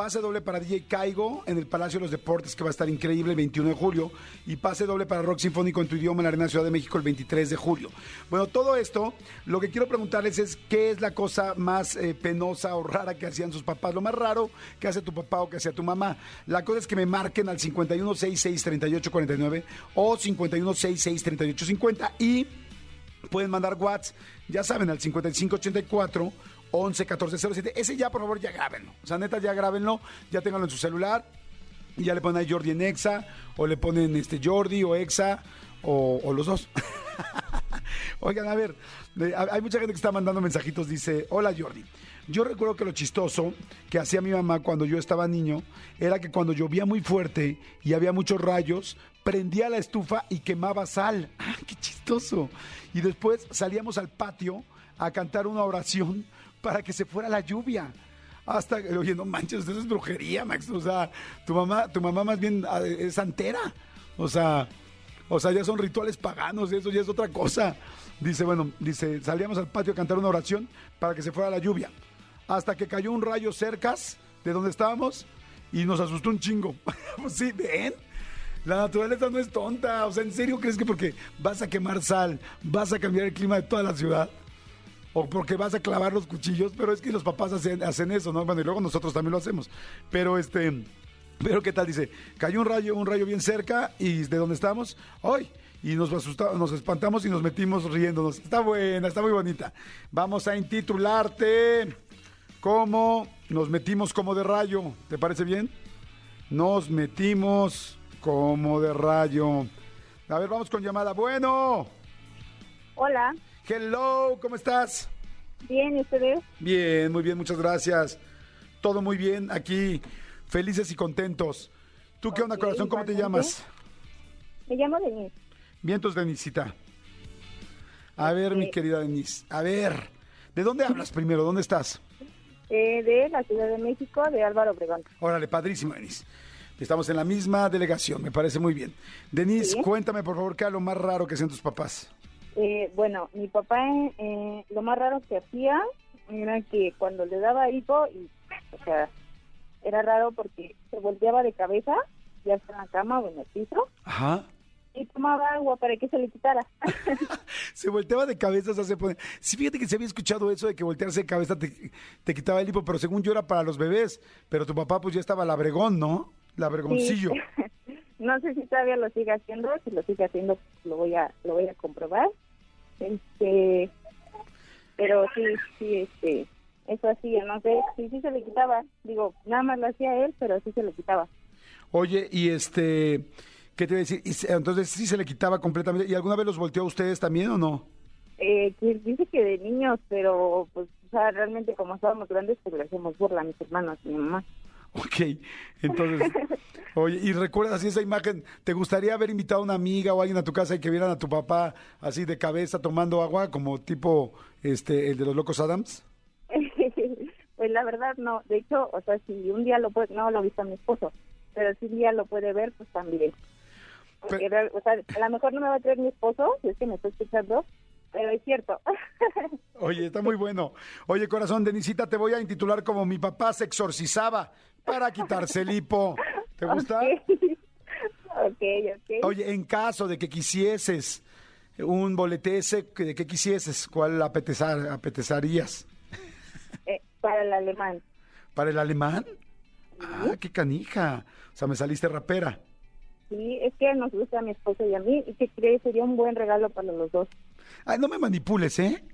Pase doble para DJ Caigo en el Palacio de los Deportes, que va a estar increíble el 21 de julio. Y pase doble para Rock Sinfónico en tu idioma en la Arena Ciudad de México el 23 de julio. Bueno, todo esto, lo que quiero preguntarles es qué es la cosa más eh, penosa o rara que hacían sus papás. Lo más raro que hace tu papá o que hacía tu mamá. La cosa es que me marquen al 51663849 o 51663850 y pueden mandar WhatsApp, ya saben, al 5584 11 14 07. Ese ya, por favor, ya grábenlo. O sea, neta, ya grábenlo, ya ténganlo en su celular. Y ya le ponen ahí Jordi en Exa, o le ponen este Jordi o Exa, o, los dos. Oigan, a ver, hay mucha gente que está mandando mensajitos, dice, hola Jordi. Yo recuerdo que lo chistoso que hacía mi mamá cuando yo estaba niño era que cuando llovía muy fuerte y había muchos rayos, prendía la estufa y quemaba sal. ¡Ah, qué chistoso! Y después salíamos al patio a cantar una oración para que se fuera la lluvia. Hasta, oye, no manches, eso es brujería, Max. O sea, tu mamá, tu mamá más bien ah, es santera. O sea, o sea, ya son rituales paganos, eso ya es otra cosa. Dice, bueno, dice, salíamos al patio a cantar una oración para que se fuera la lluvia. Hasta que cayó un rayo cercas de donde estábamos y nos asustó un chingo. Pues sí, ven. La naturaleza no es tonta. O sea, ¿en serio crees que porque vas a quemar sal, vas a cambiar el clima de toda la ciudad? O porque vas a clavar los cuchillos, pero es que los papás hacen, hacen eso, ¿no? Bueno, y luego nosotros también lo hacemos. Pero este, pero qué tal, dice, cayó un rayo, un rayo bien cerca y de donde estamos, hoy. Y nos asustamos, nos espantamos y nos metimos riéndonos. Está buena, está muy bonita. Vamos a intitularte como Nos metimos como de rayo. ¿Te parece bien? Nos metimos como de rayo. A ver, vamos con llamada. Bueno.
Hola,
Hello, ¿cómo estás?
bien, ¿y ustedes?
Bien, muy bien, muchas gracias. Todo muy bien, aquí felices y contentos. ¿Tú qué onda, corazón? ¿Cómo te llamas?
Me llamo Denise.
Vientos, Denisita. A ver, mi querida Denis. A ver, ¿de dónde hablas primero? ¿Dónde estás?
eh, de la Ciudad de México, de Álvaro Obregón.
Órale, padrísimo, Denis. Estamos en la misma delegación, me parece muy bien. Denis,
Sí.
cuéntame, por favor, ¿qué es lo más raro que hacen tus papás?
Eh, bueno, mi papá, eh, lo más raro que hacía, era que cuando le daba hipo, y, o sea, era raro porque se volteaba de cabeza, ya sea en la cama o en el piso,
Ajá.
y tomaba agua para que se le quitara.
Se volteaba de cabeza, o sea, se pone... Sí, fíjate que se había escuchado eso de que voltearse de cabeza te, te quitaba el hipo, pero según yo era para los bebés. Pero tu papá pues ya estaba labregón, ¿no? Labregoncillo.
Sí. no sé si todavía lo sigue haciendo, si lo sigue haciendo lo voy a lo voy a comprobar. Este, pero sí, sí, este, eso hacía, no sé, sí, sí se le quitaba. Digo, nada más lo hacía él, pero sí se le quitaba.
Oye, y este... ¿Qué te iba a decir? Entonces sí se le quitaba completamente. ¿Y alguna vez los volteó a ustedes también o no?
Eh, dice que de niños, pero pues, o sea, realmente como estábamos grandes, pues le hacemos burla a mis hermanos y mi mamá.
Ok, entonces, oye, y recuerdas así esa imagen, ¿te gustaría haber invitado a una amiga o alguien a tu casa y que vieran a tu papá así de cabeza tomando agua, como tipo este el de los locos Adams?
pues la verdad no, de hecho, o sea, si un día lo puede, no lo visto a mi esposo, pero si un día lo puede ver, pues también. Porque,
Pero-
real- o sea, a lo mejor no me va a traer mi esposo, si es que me está escuchando, pero es cierto.
Oye, está muy bueno. Oye, corazón, Denisita, te voy a intitular como mi papá se exorcizaba para quitarse el hipo. ¿Te gusta?
ok, ok.
Oye, en caso de que quisieses un boletese, ¿de qué quisieses? ¿Cuál apetezar, apetezarías?
Eh, para el alemán.
¿Para el alemán? Ah, qué canija. O sea, me saliste rapera.
Sí, es que nos gusta a mi esposo y a mí, y que cree sería un buen regalo para los dos.
Ay, no me manipules, ¿eh?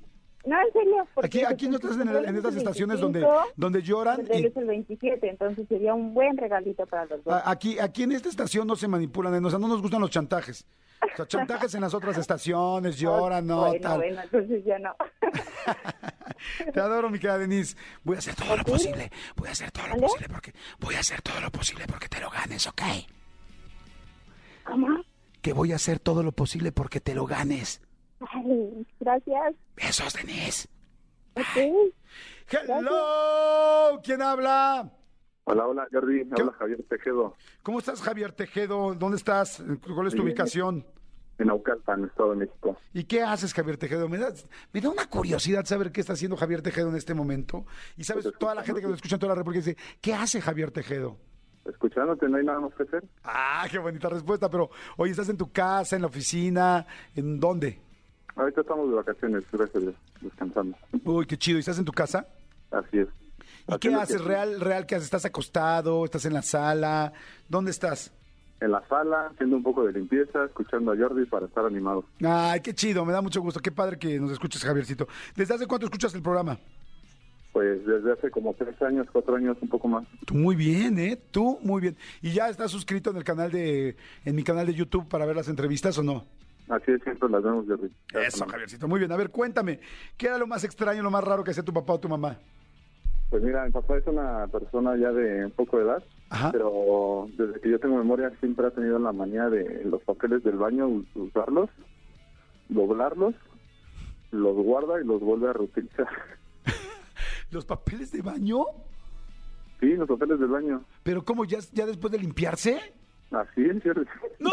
No, en serio.
Aquí, aquí no
pues,
estás en, el- en
el
estaciones donde,
25,
donde lloran. y-
es el 27, entonces sería un buen regalito para los dos.
aquí, aquí en esta estación no se manipulan, o sea, no nos gustan los chantajes. O sea, chantajes en las otras estaciones, lloran, no,
bueno,
tal.
bueno, entonces ya no.
Te adoro, mi querida Denise. Voy a hacer todo lo
¿Ok?
posible. Voy a hacer todo lo
¿Vale?
posible porque voy a hacer todo lo posible porque te lo ganes, ¿ok?
¿Cómo?
Que voy a hacer todo lo posible porque te lo ganes.
Ay, gracias.
Besos, Denise.
Ok.
Hello, ¿quién habla?
Hola, hola, Jordi.
¿Qué?
Habla Javier Tejedo,
¿Cómo estás, Javier Tejedo? ¿Dónde estás? ¿Cuál es tu ubicación?
en Naucalpan, Estado de México.
¿Y qué haces, Javier Tejedo? Me da, me da una curiosidad saber qué está haciendo Javier Tejedo en este momento. Y sabes,
Pues
toda la gente que nos escucha en toda la República dice, ¿qué hace Javier Tejedo?
Escuchándote, no hay nada más que hacer.
Ah, qué bonita respuesta, pero oye, ¿estás en tu casa, en la oficina? ¿En dónde?
Ahorita estamos de vacaciones, gracias descansando.
Uy, qué chido. ¿Y estás en tu casa?
Así es.
¿Y qué haces?
que-
¿Real, real qué haces? ¿Estás acostado? ¿Estás en la sala? ¿Dónde estás?
En la sala, haciendo un poco de limpieza, escuchando a Jordi para estar animado.
Ay, qué chido, me da mucho gusto. Qué padre que nos escuches, Javiercito. ¿Desde hace cuánto escuchas el programa?
Pues desde hace como tres años, cuatro años, un poco más.
Tú muy bien, ¿eh? Tú muy bien. ¿Y ya estás suscrito en el canal de, en mi canal de YouTube para ver las entrevistas o no?
Así es, siempre las vemos, Jordi. Cada
Eso. Javiercito. Muy bien. A ver, cuéntame, ¿qué era lo más extraño, lo más raro que hacía tu papá o tu mamá?
Pues mira, mi papá es una persona ya de un poco de edad,
Ajá.
pero desde que yo tengo memoria siempre ha tenido la manía de los papeles del baño us- usarlos, doblarlos, los guarda y los vuelve a reutilizar.
¿Los papeles de baño?
Sí, los papeles del baño.
¿Pero cómo, ya, ya después de limpiarse?
Así es, Jordi.
¡No!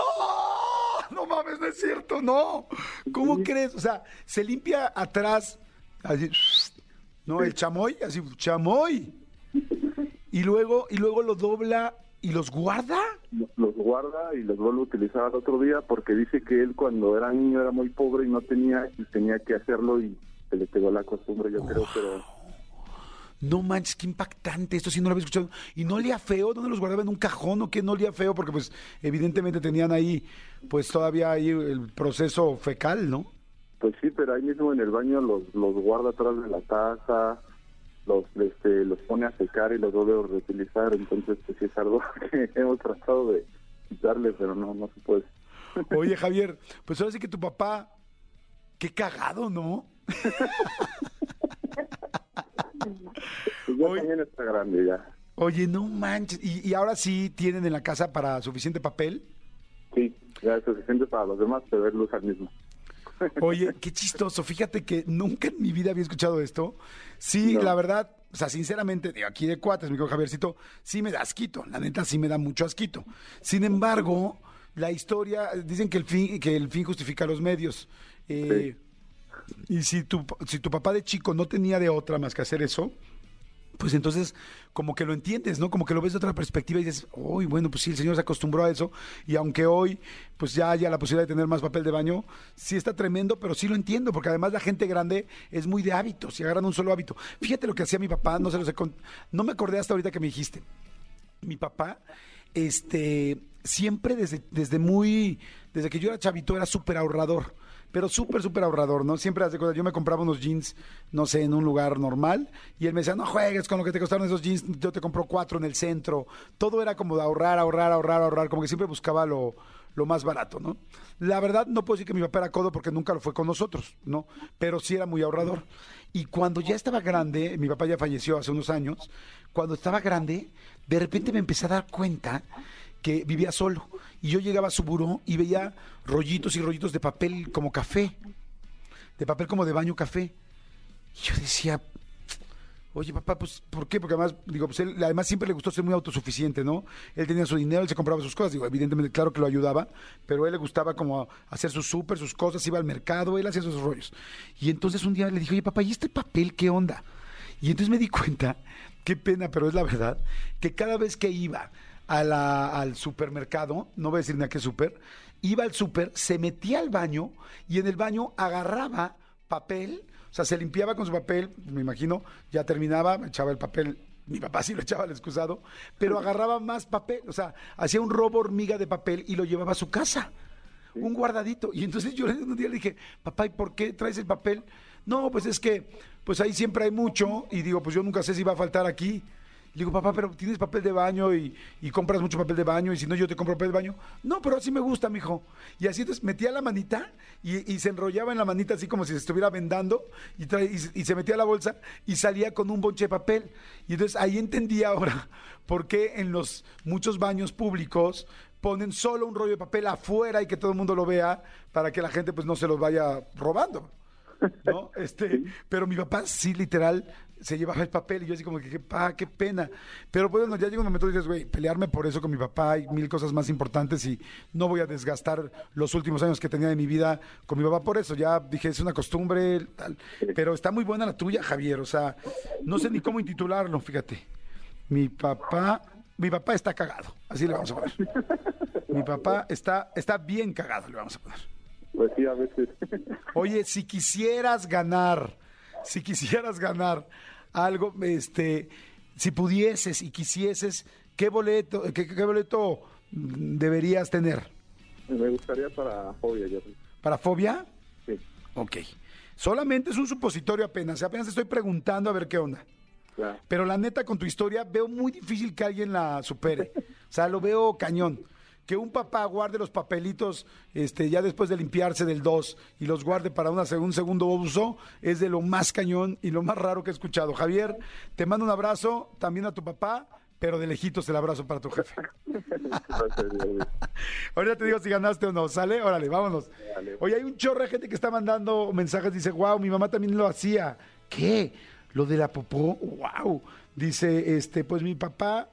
No mames, no es cierto, no. ¿Cómo
Sí.
crees? O sea, se limpia atrás, así, ¿no? El chamoy, así, chamoy. Y luego, y luego lo dobla y los guarda.
Los guarda y los vuelve a utilizar al otro día porque dice que él cuando era niño era muy pobre y no tenía y tenía que hacerlo y se le pegó la costumbre, yo creo, pero
No manches, qué impactante. Esto sí no lo había escuchado. ¿Y no olía feo? ¿Dónde los guardaba? ¿En un cajón o qué? No olía feo porque, pues, evidentemente tenían ahí, pues, todavía ahí el proceso fecal, ¿no?
pues sí, pero ahí mismo en el baño los, los guarda atrás de la taza, los este, los pone a secar y los vuelve a reutilizar, entonces pues sí es algo que hemos tratado de quitarle, pero no, no se puede.
Oye, Javier, pues ahora sí que tu papá, qué cagado, ¿no?
Pues también está grande ya.
Oye, no manches. ¿Y, y ahora sí tienen en la casa para suficiente papel?
Sí, ya es suficiente para los demás, pero él usa el mismo.
Oye, qué chistoso. Fíjate que nunca en mi vida había escuchado esto. Sí,
No.
la verdad, o sea, sinceramente, de aquí de cuates, mi querido Javiercito, sí me da asquito. La neta, sí me da mucho asquito. Sin embargo, la historia, dicen que el fin, que el fin justifica los medios. Eh, Y si tu, si tu papá de chico no tenía de otra más que hacer eso, pues entonces como que lo entiendes, ¿no? Como que lo ves de otra perspectiva y dices, uy, bueno, pues sí, el señor se acostumbró a eso y aunque hoy pues ya haya la posibilidad de tener más papel de baño, sí está tremendo, pero sí lo entiendo, porque además la gente grande es muy de hábitos y agarran un solo hábito. Fíjate lo que hacía mi papá, no se lo sé, con- no me acordé hasta ahorita que me dijiste. Mi papá, este, siempre desde, desde muy, desde que yo era chavito era súper ahorrador pero súper, súper ahorrador, ¿no? Siempre hace cosas. Yo me compraba unos jeans, no sé, en un lugar normal, y él me decía, no juegues con lo que te costaron esos jeans, yo te compro cuatro en el centro. Todo era como de ahorrar, ahorrar, ahorrar, ahorrar, como que siempre buscaba lo, lo más barato, ¿no? La verdad, no puedo decir que mi papá era codo porque nunca lo fue con nosotros, ¿no? Pero sí era muy ahorrador. Y cuando ya estaba grande, mi papá ya falleció hace unos años, cuando estaba grande, de repente me empecé a dar cuenta que vivía solo. Y yo llegaba a su buró y veía rollitos y rollitos de papel como café, de papel como de baño café. Y yo decía, oye papá, pues, ¿por qué? Porque además, digo, pues él, además siempre le gustó ser muy autosuficiente, ¿no? Él tenía su dinero, él se compraba sus cosas, digo, evidentemente, claro que lo ayudaba, pero a él le gustaba como hacer su súper, sus cosas, iba al mercado, él hacía sus rollos. Y entonces un día le dije, oye papá, ¿y este papel qué onda? Y entonces me di cuenta, qué pena, pero es la verdad, que cada vez que iba a la- al supermercado, no voy a decir ni a qué super, iba al super, se metía al baño y en el baño agarraba papel, o sea, se limpiaba con su papel, me imagino, ya terminaba, echaba el papel, mi papá sí lo echaba al excusado, pero agarraba más papel, o sea, hacía un robo hormiga de papel y lo llevaba a su casa un guardadito. Y entonces yo un día le dije, papá, ¿y por qué traes el papel? No, pues es que, pues ahí siempre hay mucho. Y digo, pues yo nunca sé si va a faltar aquí. Le digo, papá, pero tienes papel de baño y, y compras mucho papel de baño y si no yo te compro papel de baño. No, pero así me gusta, mijo. Y así entonces metía la manita y, y se enrollaba en la manita así como si se estuviera vendando y, trae- y, se- y se metía a la bolsa y salía con un bonche de papel. Y entonces ahí entendí ahora por qué en los muchos baños públicos ponen solo un rollo de papel afuera y que todo el mundo lo vea para que la gente pues no se los vaya robando. ¿No? Este, pero mi papá sí literal se llevaba el papel y yo así como que qué, pa, qué pena. Pero bueno, ya llega un momento y dices, güey, pelearme por eso con mi papá hay mil cosas más importantes y no voy a desgastar los últimos años que tenía de mi vida con mi papá por eso. Ya dije, es una costumbre, tal. Pero está muy buena la tuya, Javier. O sea, no sé ni cómo intitularlo, fíjate. Mi papá, mi papá está cagado. Así le vamos a poner. Mi papá está, está bien cagado, le vamos a poner.
Pues sí, a veces.
Oye, si quisieras ganar, si quisieras ganar algo, este, si pudieses y quisieses, ¿qué boleto, qué, qué boleto deberías tener?
Me gustaría para Fobia, yo.
¿Para fobia?
Sí,
Ok. Solamente es un supositorio apenas, apenas estoy preguntando a ver qué onda.
claro.
Pero la neta, con tu historia, veo muy difícil que alguien la supere. O sea, lo veo cañón. Que un papá guarde los papelitos este, ya después de limpiarse del 2 y los guarde para una, un segundo uso es de lo más cañón y lo más raro que he escuchado. Javier, te mando un abrazo también a tu papá, pero de lejitos el abrazo para tu jefe. Ahorita te digo si ganaste o no, ¿sale? Órale, vámonos. Oye, hay un chorro de gente que está mandando mensajes, dice, wow, mi mamá también lo hacía. ¿Qué? ¿Lo de la popó? Wow. Dice, este, pues mi papá,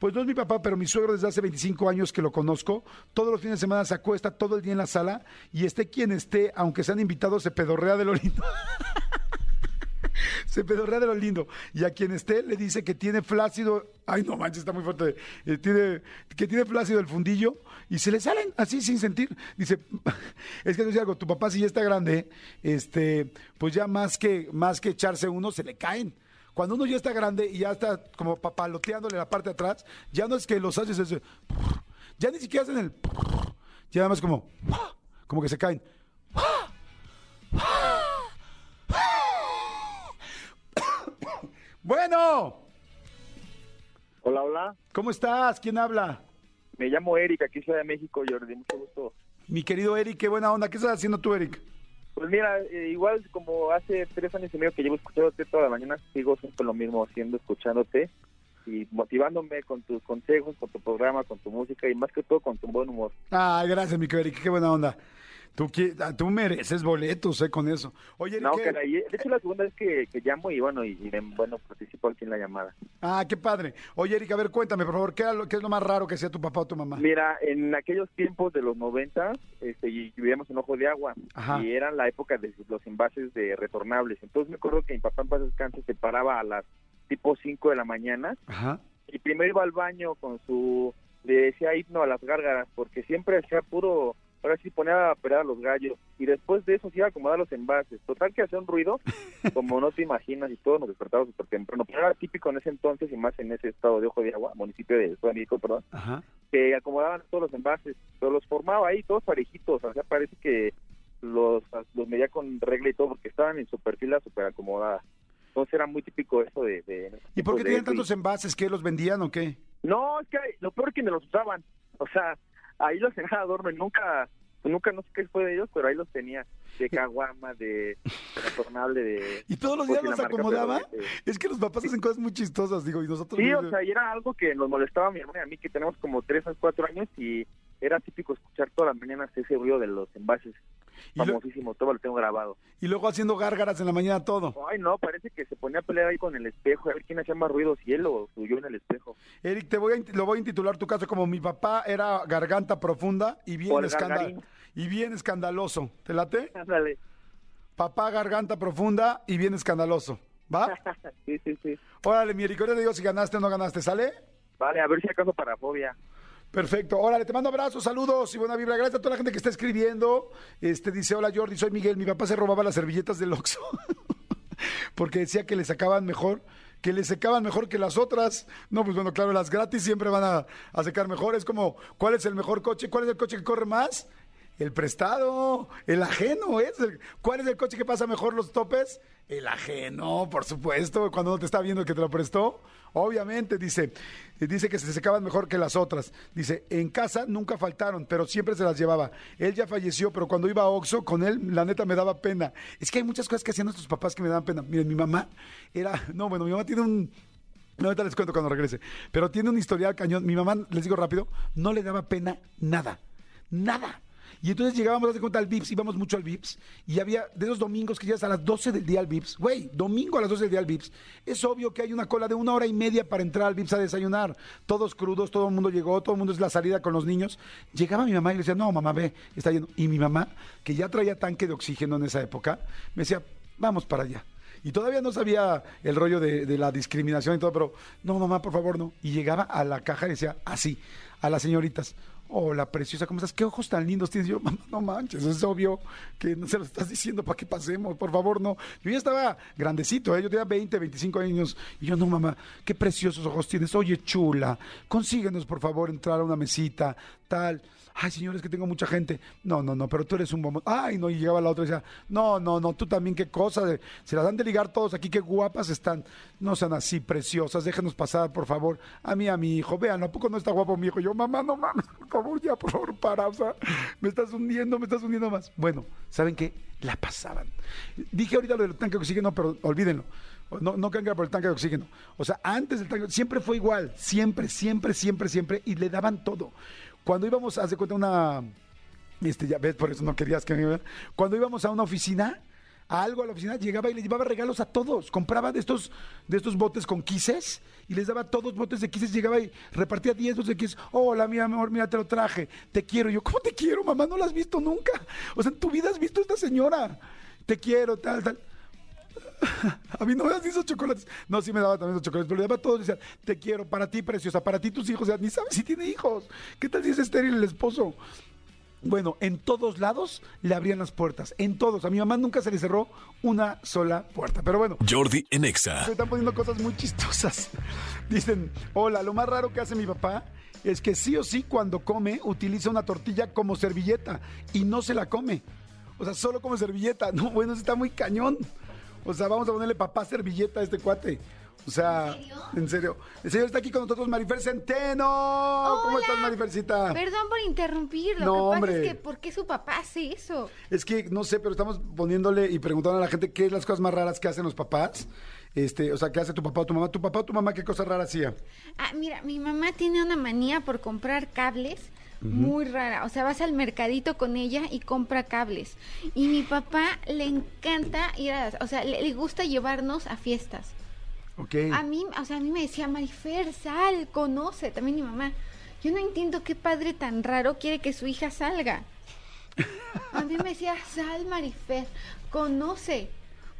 pues no es mi papá, pero mi suegro desde hace 25 años que lo conozco, todos los fines de semana se acuesta todo el día en la sala y esté quien esté, aunque sean invitados, se pedorrea de lo lindo. se pedorrea de lo lindo. Y a quien esté le dice que tiene flácido. Ay, no manches, está muy fuerte. Eh, tiene, que tiene flácido el fundillo y se le salen así sin sentir. Dice, es que a decir algo, tu papá si ya está grande, este, pues ya más que, más que echarse uno, se le caen. Cuando uno ya está grande y ya está como papaloteándole la parte de atrás, ya no es que los haces ese, ya ni siquiera hacen el, ya nada más como, como que se caen. Bueno,
Hola, hola.
¿cómo estás? ¿Quién habla?
Me llamo Eric, aquí Ciudad de México, Jordi. Mucho gusto.
Mi querido Eric, qué buena onda. ¿Qué estás haciendo tú, Eric?
Pues mira, eh, igual como hace tres años y medio que llevo escuchándote toda la mañana, sigo siempre lo mismo haciendo, escuchándote y motivándome con tus consejos, con tu programa, con tu música y más que todo con tu buen humor.
Ah, gracias, mi querido qué buena onda. Tú, ah, tú mereces boletos, ¿eh? Con eso. Oye,
No, caray, de hecho la segunda vez que, que llamo y bueno, y, y, bueno, participo aquí en la llamada.
Ah, qué padre. Oye, Eric, a ver, cuéntame, por favor, ¿qué, qué es lo más raro que hacía tu papá o tu mamá?
Mira, en aquellos tiempos de los 90, este, y vivíamos en Ojo de Agua,
Ajá.
y era la época de los envases de retornables. Entonces me acuerdo que mi papá en paz descanse se paraba a las tipo 5 de la mañana,
Ajá.
y primero iba al baño con su, le decía himno a las gárgaras, porque siempre hacía puro, ahora sí ponía a operar a los gallos, y después de eso a acomodar los envases. Total que hacía un ruido, como no te imaginas, y todos nos despertábamos súper temprano, pero era típico en ese entonces, y más en ese estado de Ojo de Agua, municipio de Ciudad de México, perdón,
Ajá.
que acomodaban todos los envases, pero los formaba ahí todos parejitos, o sea, parece que los, los medía con regla y todo, porque estaban en su perfila súper acomodada. Entonces era muy típico eso de... de
¿Y por qué tenían tantos envases? ¿Qué los vendían o qué?
No, es que lo peor es que me los usaban, o sea, ahí los tenía adorno y nunca, nunca no sé qué fue de ellos, pero ahí los tenía, de caguama, de retornable, de...
¿Y todos los días los acomodaba?
pero, eh,
Es que los papás hacen cosas muy chistosas, digo, y nosotros...
Sí,
no-
o sea, y era algo que nos molestaba a mi hermana y a mí, que tenemos como tres o cuatro años y era típico escuchar todas las mañanas ese ruido de los envases.
Lo-
Famosísimo, todo lo tengo grabado.
y luego haciendo gárgaras en la mañana todo.
Ay, no, parece que se ponía a pelear ahí con el espejo, a ver quién hacía más ruido, si él o yo en el espejo.
Eric, te voy a, lo voy a intitular tu caso como mi papá era garganta profunda y bien,
O el
escanda-
gargarín.
y bien escandaloso. ¿Te late?
Ándale.
Papá garganta profunda y bien escandaloso. ¿Va?
sí, sí, sí.
Órale, mi Eric, ahora te digo si ganaste o no ganaste, ¿sale?
Vale, a ver si acaso para fobia.
Perfecto. Órale, te mando abrazos, saludos y buena vibra. Gracias a toda la gente que está escribiendo. Este dice, hola Jordi, soy Miguel. Mi papá se robaba las servilletas del Oxxo. Porque decía que le sacaban mejor, que le secaban mejor que las otras. No, pues bueno, claro, las gratis siempre van a, a secar mejor. Es como, ¿cuál es el mejor coche? ¿Cuál es el coche que corre más? El prestado, el ajeno es. el- ¿Cuál es el coche que pasa mejor los topes? El ajeno, por supuesto, cuando no te está viendo que te lo prestó. Obviamente, dice, dice que se secaban mejor que las otras. Dice, en casa nunca faltaron, pero siempre se las llevaba. Él ya falleció, pero cuando iba a Oxxo con él, la neta me daba pena. Es que hay muchas cosas que hacían nuestros papás que me daban pena. Miren, mi mamá era, no, bueno, mi mamá tiene un, no, ahorita les cuento cuando regrese. Pero tiene un historial cañón. Mi mamá, les digo rápido, no le daba pena nada. Nada. Y entonces llegábamos, de cuenta, al Vips, íbamos mucho al Vips, y había de esos domingos que llegas a las 12 del día al Vips. Güey, domingo a las 12 del día al Vips. Es obvio que hay una cola de una hora y media para entrar al Vips a desayunar. Todos crudos, todo el mundo llegó, todo el mundo es la salida con los niños. Llegaba mi mamá y le decía, no, mamá, ve, está lleno. Y mi mamá, que ya traía tanque de oxígeno en esa época, me decía, vamos para allá. Y todavía no sabía el rollo de, de la discriminación y todo, pero no, mamá, por favor, no. Y llegaba a la caja y decía así, a las señoritas, hola, preciosa, ¿cómo estás? ¿Qué ojos tan lindos tienes? Yo, mamá, no manches, es obvio que no se lo estás diciendo para que pasemos, por favor, no. Yo ya estaba grandecito, ¿eh? yo tenía 20, 25 años. Y yo, no, mamá, qué preciosos ojos tienes. Oye, chula, consíguenos, por favor, entrar a una mesita, tal. Ay, señores, que tengo mucha gente. No, no, no, pero tú eres un bombón. Ay, no, y llegaba la otra y decía, no, no, no, tú también, qué cosa. se las dan de ligar todos aquí, qué guapas están. No sean así, preciosas, déjenos pasar, por favor. A mí, a mi hijo, vean, ¿a poco no está guapo mi hijo? Yo, mamá, no mames, por ya, por favor, para, me estás hundiendo, me estás hundiendo más. Bueno, ¿saben qué? La pasaban. Dije ahorita lo del tanque de oxígeno, pero olvídenlo. No, no era por el tanque de oxígeno. O sea, antes del tanque, siempre fue igual. Siempre, siempre, siempre, siempre. Y le daban todo. Cuando íbamos, haz de cuenta, una. Este, ya ves, por eso no querías que me. Cuando íbamos a una oficina, a algo a la oficina, llegaba y le llevaba regalos a todos. Compraba de estos, de estos botes con quises y les daba todos botes de quises. Llegaba y repartía 10 botes de quises. Hola, mi amor, mira, te lo traje. Te quiero. Y yo, ¿cómo te quiero, mamá? No la has visto nunca. O sea, en tu vida has visto a esta señora. Te quiero, tal, tal. A mí no me das esos chocolates. No, sí me daba también esos chocolates, pero le daba a todos. Decía, te quiero, para ti, preciosa, para ti, tus hijos. O sea, ni sabes si tiene hijos. ¿Qué tal si es estéril el esposo? Bueno, en todos lados le abrían las puertas. En todos. A mi mamá nunca se le cerró una sola puerta. Pero bueno,
Jordi en Exa.
se están poniendo cosas muy chistosas. Dicen, hola, lo más raro que hace mi papá es que sí o sí cuando come utiliza una tortilla como servilleta y no se la come. O sea, solo como servilleta. No, bueno, eso está muy cañón. O sea, vamos a ponerle papá servilleta a este cuate. O sea, ¿en serio? El señor está aquí con nosotros, Marifer Centeno. ¿Cómo estás, Marifercita?
Perdón por interrumpir, lo
No,
que pasa
hombre.
es que ¿por qué su papá hace eso?
Es que no sé, pero estamos poniéndole y preguntando a la gente qué es las cosas más raras que hacen los papás. Este, o sea, qué hace tu papá o tu mamá. Tu papá o tu mamá, qué cosa rara hacía.
Ah, mira, mi mamá tiene una manía por comprar cables muy rara. O sea, vas al mercadito con ella y compra cables. Y mi papá le encanta ir a, o sea, le, le gusta llevarnos a fiestas.
Ok.
A mí, o sea, a mí me decía, Marifer, sal, conoce, también mi mamá. Yo no entiendo qué padre tan raro quiere que su hija salga. A mí me decía, sal, Marifer, conoce.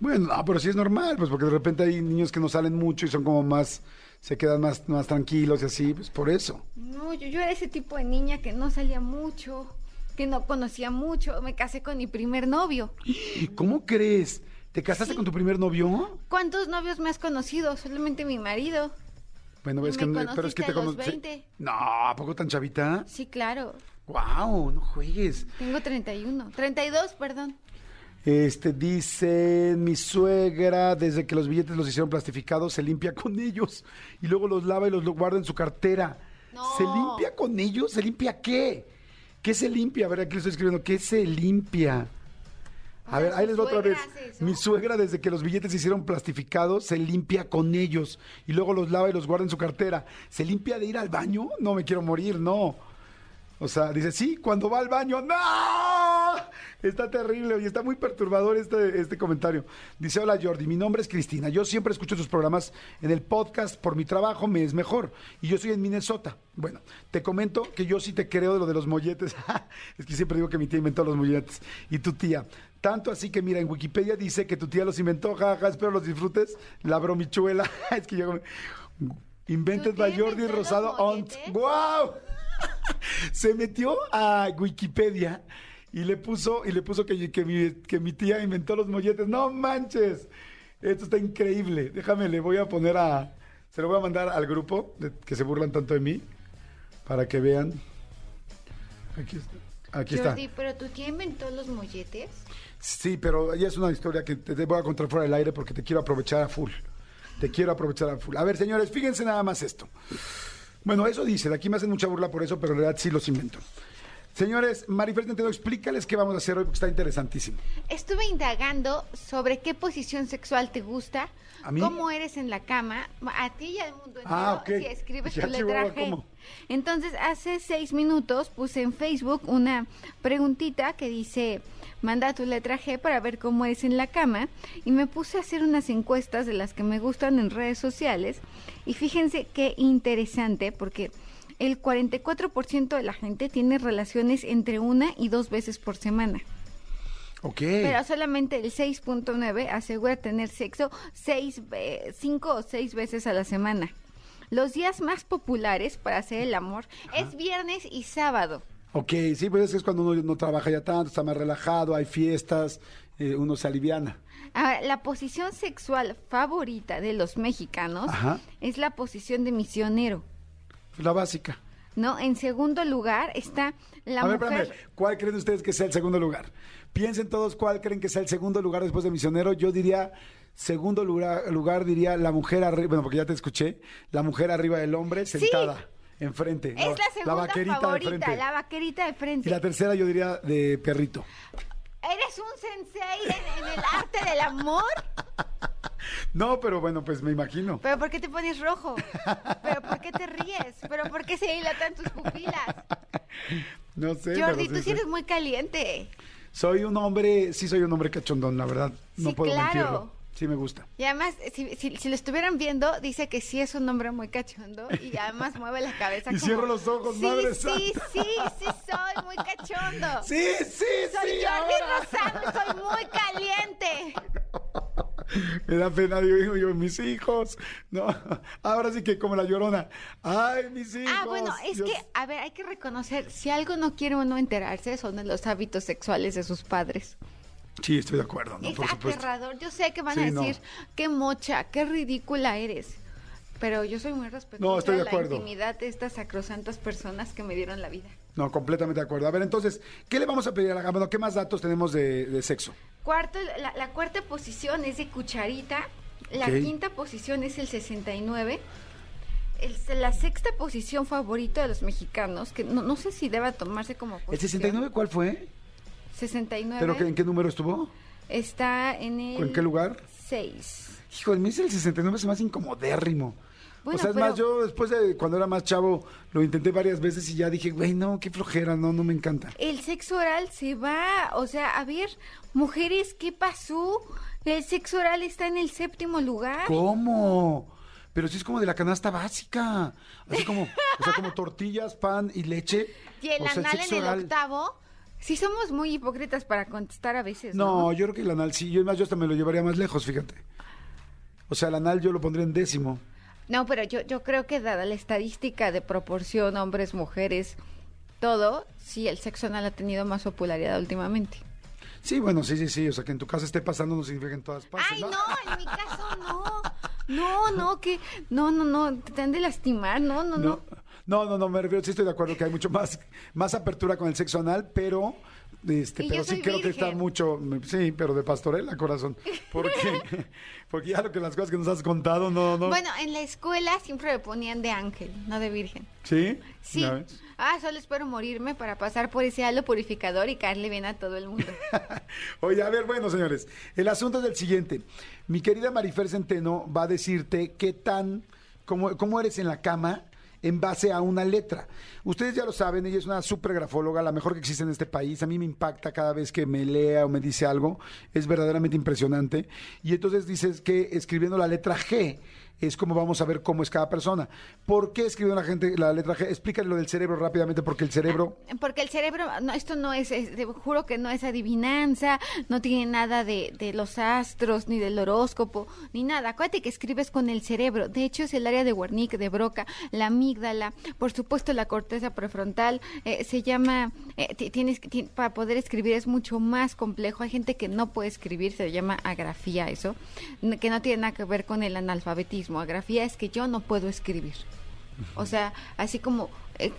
Bueno, no, pero sí es normal, pues porque de repente hay niños que no salen mucho y son como más, se quedan más, más tranquilos y así, pues por eso.
No, yo, yo era ese tipo de niña que no salía mucho, que no conocía mucho. Me casé con mi primer novio.
¿Y cómo crees? ¿Te casaste
Sí.
con tu primer novio?
¿Cuántos novios me has conocido? Solamente mi marido.
Bueno, es que, pero es que te conocí.
20.
No, ¿a poco tan chavita?
Sí, claro.
Wow, no juegues.
Tengo 31. 32, perdón.
Este dice mi suegra, desde que los billetes los hicieron plastificados, se limpia con ellos y luego los lava y los lo guarda en su cartera.
No.
¿Se limpia con ellos? ¿Se limpia qué? ¿Qué se limpia? A ver, aquí lo estoy escribiendo. ¿Qué se limpia? A ver, ahí
¿su
les va otra vez. Mi suegra, desde que los billetes se hicieron plastificados, se limpia con ellos y luego los lava y los guarda en su cartera. ¿Se limpia de ir al baño? No me quiero morir, no. O sea, dice, sí, cuando va al baño, ¡no! Está terrible y está muy perturbador este, este comentario. Dice, hola Jordi, mi nombre es Cristina. Yo siempre escucho tus programas en el podcast por mi trabajo, me es mejor. Y yo soy en Minnesota. Bueno, te comento que yo sí te creo de lo de los molletes. es que siempre digo que mi tía inventó los molletes. Y tu tía. Tanto así que, mira, en Wikipedia dice que tu tía los inventó, jaja, espero los disfrutes. La bromichuela. es que yo... Invented
¿Tu tía
by Jordi Rosado Ont. ¡Wow! se metió a Wikipedia y le puso y le puso que, que mi, que mi tía inventó los molletes. No manches. Esto está increíble. Déjame, le voy a poner a se lo voy a mandar al grupo de- que se burlan tanto de mí para que vean. Aquí está. Aquí está.
Jordi, pero tu tía inventó los molletes.
Sí, pero ya es una historia que te, te voy a contar fuera del aire porque te quiero aprovechar a full. Te quiero aprovechar a full. A ver, señores, fíjense nada más esto. Bueno, eso dice, de aquí me hacen mucha burla por eso, pero en realidad sí los invento. Señores, Marifel Centeno, explícales qué vamos a hacer hoy porque está interesantísimo.
Estuve indagando sobre qué posición sexual te gusta,
¿A mí?
cómo eres en la cama, a ti y al mundo entero,
Ah, ok.
si escribes
Ya,
tu
Chihuahua,
letra G.
¿cómo?
Entonces, hace seis minutos puse en Facebook una preguntita que dice, manda tu letra G para ver cómo eres en la cama, y me puse a hacer unas encuestas de las que me gustan en redes sociales, y fíjense qué interesante, porque el 44% de la gente tiene relaciones entre una y dos veces por semana.
Ok.
Pero solamente el 6.9 asegura tener sexo seis, cinco o seis veces a la semana. Los días más populares para hacer el amor es viernes y sábado.
Ok, sí, pues es que es cuando uno no trabaja ya tanto, está más relajado, hay fiestas, eh, uno se aliviana.
Ahora, la posición sexual favorita de los mexicanos
Ajá.
es la posición de misionero.
La básica.
¿No? En segundo lugar está la
a ver,
mujer.
espérame, ¿cuál creen ustedes que sea el segundo lugar? Piensen todos cuál creen que sea el segundo lugar después de misionero. Yo diría, segundo lugar, lugar diría la mujer arriba, bueno, porque ya te escuché, la mujer arriba del hombre sentada, enfrente.
Es la segunda
vaquerita de
favorita,
frente.
la vaquerita de frente.
Y la tercera yo diría de perrito.
¿Eres un sensei en, en el arte del amor?
No, pero bueno, pues me imagino.
¿Pero por qué te pones rojo? ¿Pero por qué te ríes? ¿Pero por qué se dilatan tus pupilas?
No sé.
Jordi, tú
sí
eres muy caliente.
Soy un hombre, sí soy un hombre cachondón, la verdad. No
Sí,
puedo
claro.
mentirlo. Sí me gusta.
Y además, si, si- si lo estuvieran viendo, dice que sí es un hombre muy cachondo y además mueve la cabeza
Y
como...
cierro los ojos,
sí,
madre
Sí,
santa.
sí, sí soy muy cachondo.
Sí, sí,
Soy
sí.
Jordi
ahora.
Rosado y soy muy caliente.
Me da pena, digo yo, mis hijos. No, ahora sí que como la llorona. Ay, mis hijos.
Ah, bueno, es
Dios.
que, a ver, hay que reconocer, si algo no quiere uno enterarse, son de los hábitos sexuales de sus padres.
Sí, estoy de acuerdo, ¿no?
es
Por supuesto.
aterrador. Yo sé que van
Sí,
a
no.
decir, qué mocha, qué ridícula eres. Pero yo soy muy respetuosa
No, estoy de
la
acuerdo.
intimidad de estas sacrosantas personas que me dieron la vida.
No, completamente de acuerdo. A ver, entonces, ¿qué le vamos a pedir a la Bueno, ¿qué más datos tenemos de, de sexo?
Cuarto, la, la cuarta posición es de cucharita. La quinta posición es el 69. El- la sexta posición favorita de los mexicanos, que no, no sé si deba tomarse como
¿El
posición.
69 cuál fue?
69.
¿Pero en qué número estuvo?
Está en el...
¿En qué lugar?
6.
Hijo, el mes del 69 se me hace incomodérrimo.
Bueno,
o sea, es
pero-
más, yo después de cuando era más chavo lo intenté varias veces y ya dije, güey, no, qué flojera, no, no me encanta.
El sexo oral se va, o sea, a ver, mujeres, ¿qué pasó? El sexo oral está en el séptimo lugar.
¿Cómo? Pero sí es como de la canasta básica. Así como, o sea, como tortillas, pan y leche.
Y el
O sea,
anal en el
oral.
octavo. Sí somos muy hipócritas para contestar a veces, ¿no?
No, yo creo que el anal sí. Yo, más, yo hasta me lo llevaría más lejos, fíjate. O sea, el anal yo lo pondría en décimo.
No, pero yo, yo creo que dada la estadística de proporción hombres, mujeres, todo, sí, el sexo anal ha tenido más popularidad últimamente.
Sí, bueno, sí, sí, sí. O sea, que en tu casa esté pasando no significa que en todas partes.
Ay, no, en mi caso no. No, no, que no, no, no, te han de lastimar, no, no, no.
No, no, no, no, me refiero, sí estoy de acuerdo que hay mucho más, más apertura con el sexo anal, pero, este,
Y
pero sí creo que está mucho, sí, pero de pastorela, corazón, porque, porque ya lo que las cosas que nos has contado, no, no,
Bueno, en la escuela siempre me ponían de ángel, no de virgen.
¿sí?
Sí. Ah, solo espero morirme para pasar por ese halo purificador y caerle bien a todo el mundo.
Oye, a ver, bueno, señores, el asunto es el siguiente. Mi querida Marifer Centeno va a decirte qué tan, cómo, cómo eres en la cama en base a una letra. Ustedes ya lo saben, ella es una super grafóloga, la mejor que existe en este país. A mí me impacta cada vez que me lea o me dice algo. Es verdaderamente impresionante. Y entonces dices que escribiendo la letra G es como vamos a ver cómo es cada persona. ¿Por qué escribió la gente la letra G? Explícale lo del cerebro rápidamente, porque el cerebro...
Porque el cerebro, no, esto no es, es- te juro que no es adivinanza, no tiene nada de, de los astros, ni del horóscopo, ni nada. Acuérdate que escribes con el cerebro. De hecho, es el área de Wernicke, de Broca, la amígdala, por supuesto la corteza prefrontal. eh, se llama, eh, ti- tienes, ti- para poder escribir es mucho más complejo. Hay gente que no puede escribir, se llama agrafía eso, que no tiene nada que ver con el analfabetismo. Es que yo no puedo escribir. O sea, así como eh,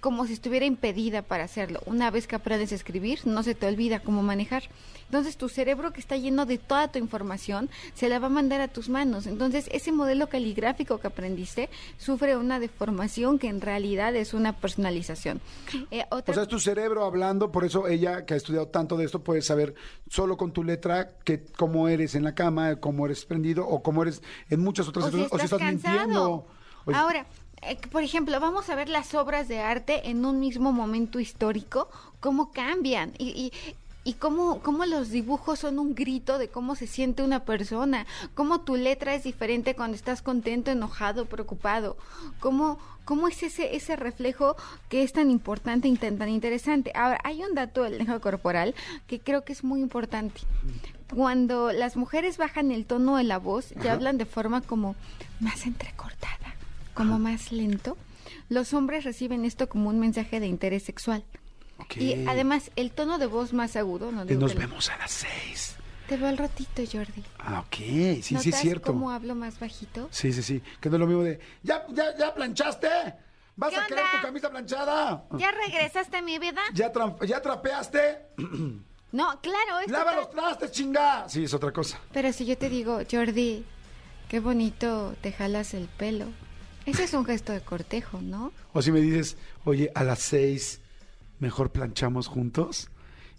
como si estuviera impedida para hacerlo. Una vez que aprendes a escribir, no se te olvida cómo manejar. Entonces tu cerebro que está lleno de toda tu información se la va a mandar a tus manos. Entonces ese modelo caligráfico que aprendiste sufre una deformación que en realidad es una personalización. Eh, otra-
O sea, es tu cerebro hablando, por eso ella, que ha estudiado tanto de esto, puede saber solo con tu letra que cómo eres en la cama, cómo eres prendido o cómo eres en muchas otras
o si
situaciones,
estás, cansado.
mintiendo. O-
Ahora, por ejemplo, vamos a ver las obras de arte en un mismo momento histórico, cómo cambian y, y, y cómo, cómo los dibujos son un grito de cómo se siente una persona, cómo tu letra es diferente cuando estás contento, enojado, preocupado, cómo, cómo es ese, ese reflejo que es tan importante y tan, tan interesante. Ahora, hay un dato del lenguaje corporal que creo que es muy importante. Cuando las mujeres bajan el tono de la voz, ya hablan de forma como más entrecortada, como más lento. Los hombres reciben esto como un mensaje de interés sexual. Y además, el tono de voz más agudo, no
Nos
que-
vemos a las seis.
Te veo al ratito, Jordi.
Ah, ok, sí, sí es
¿Notas
cierto.
cómo hablo más bajito?
Sí, sí, sí. Que no es lo mismo de, ¿ya, ya, ya planchaste? ¿Vas
¿Qué
a querer tu camisa planchada?
¿Ya regresaste a mi vida?
¿Ya, tra- ya trapeaste?
No, claro, esto
¡Lava los trastes, chinga! Sí, es otra cosa.
Pero si yo te digo, Jordi, qué bonito te jalas el pelo. Ese es un gesto de cortejo, ¿no?
O si me dices, oye, a las seis mejor planchamos juntos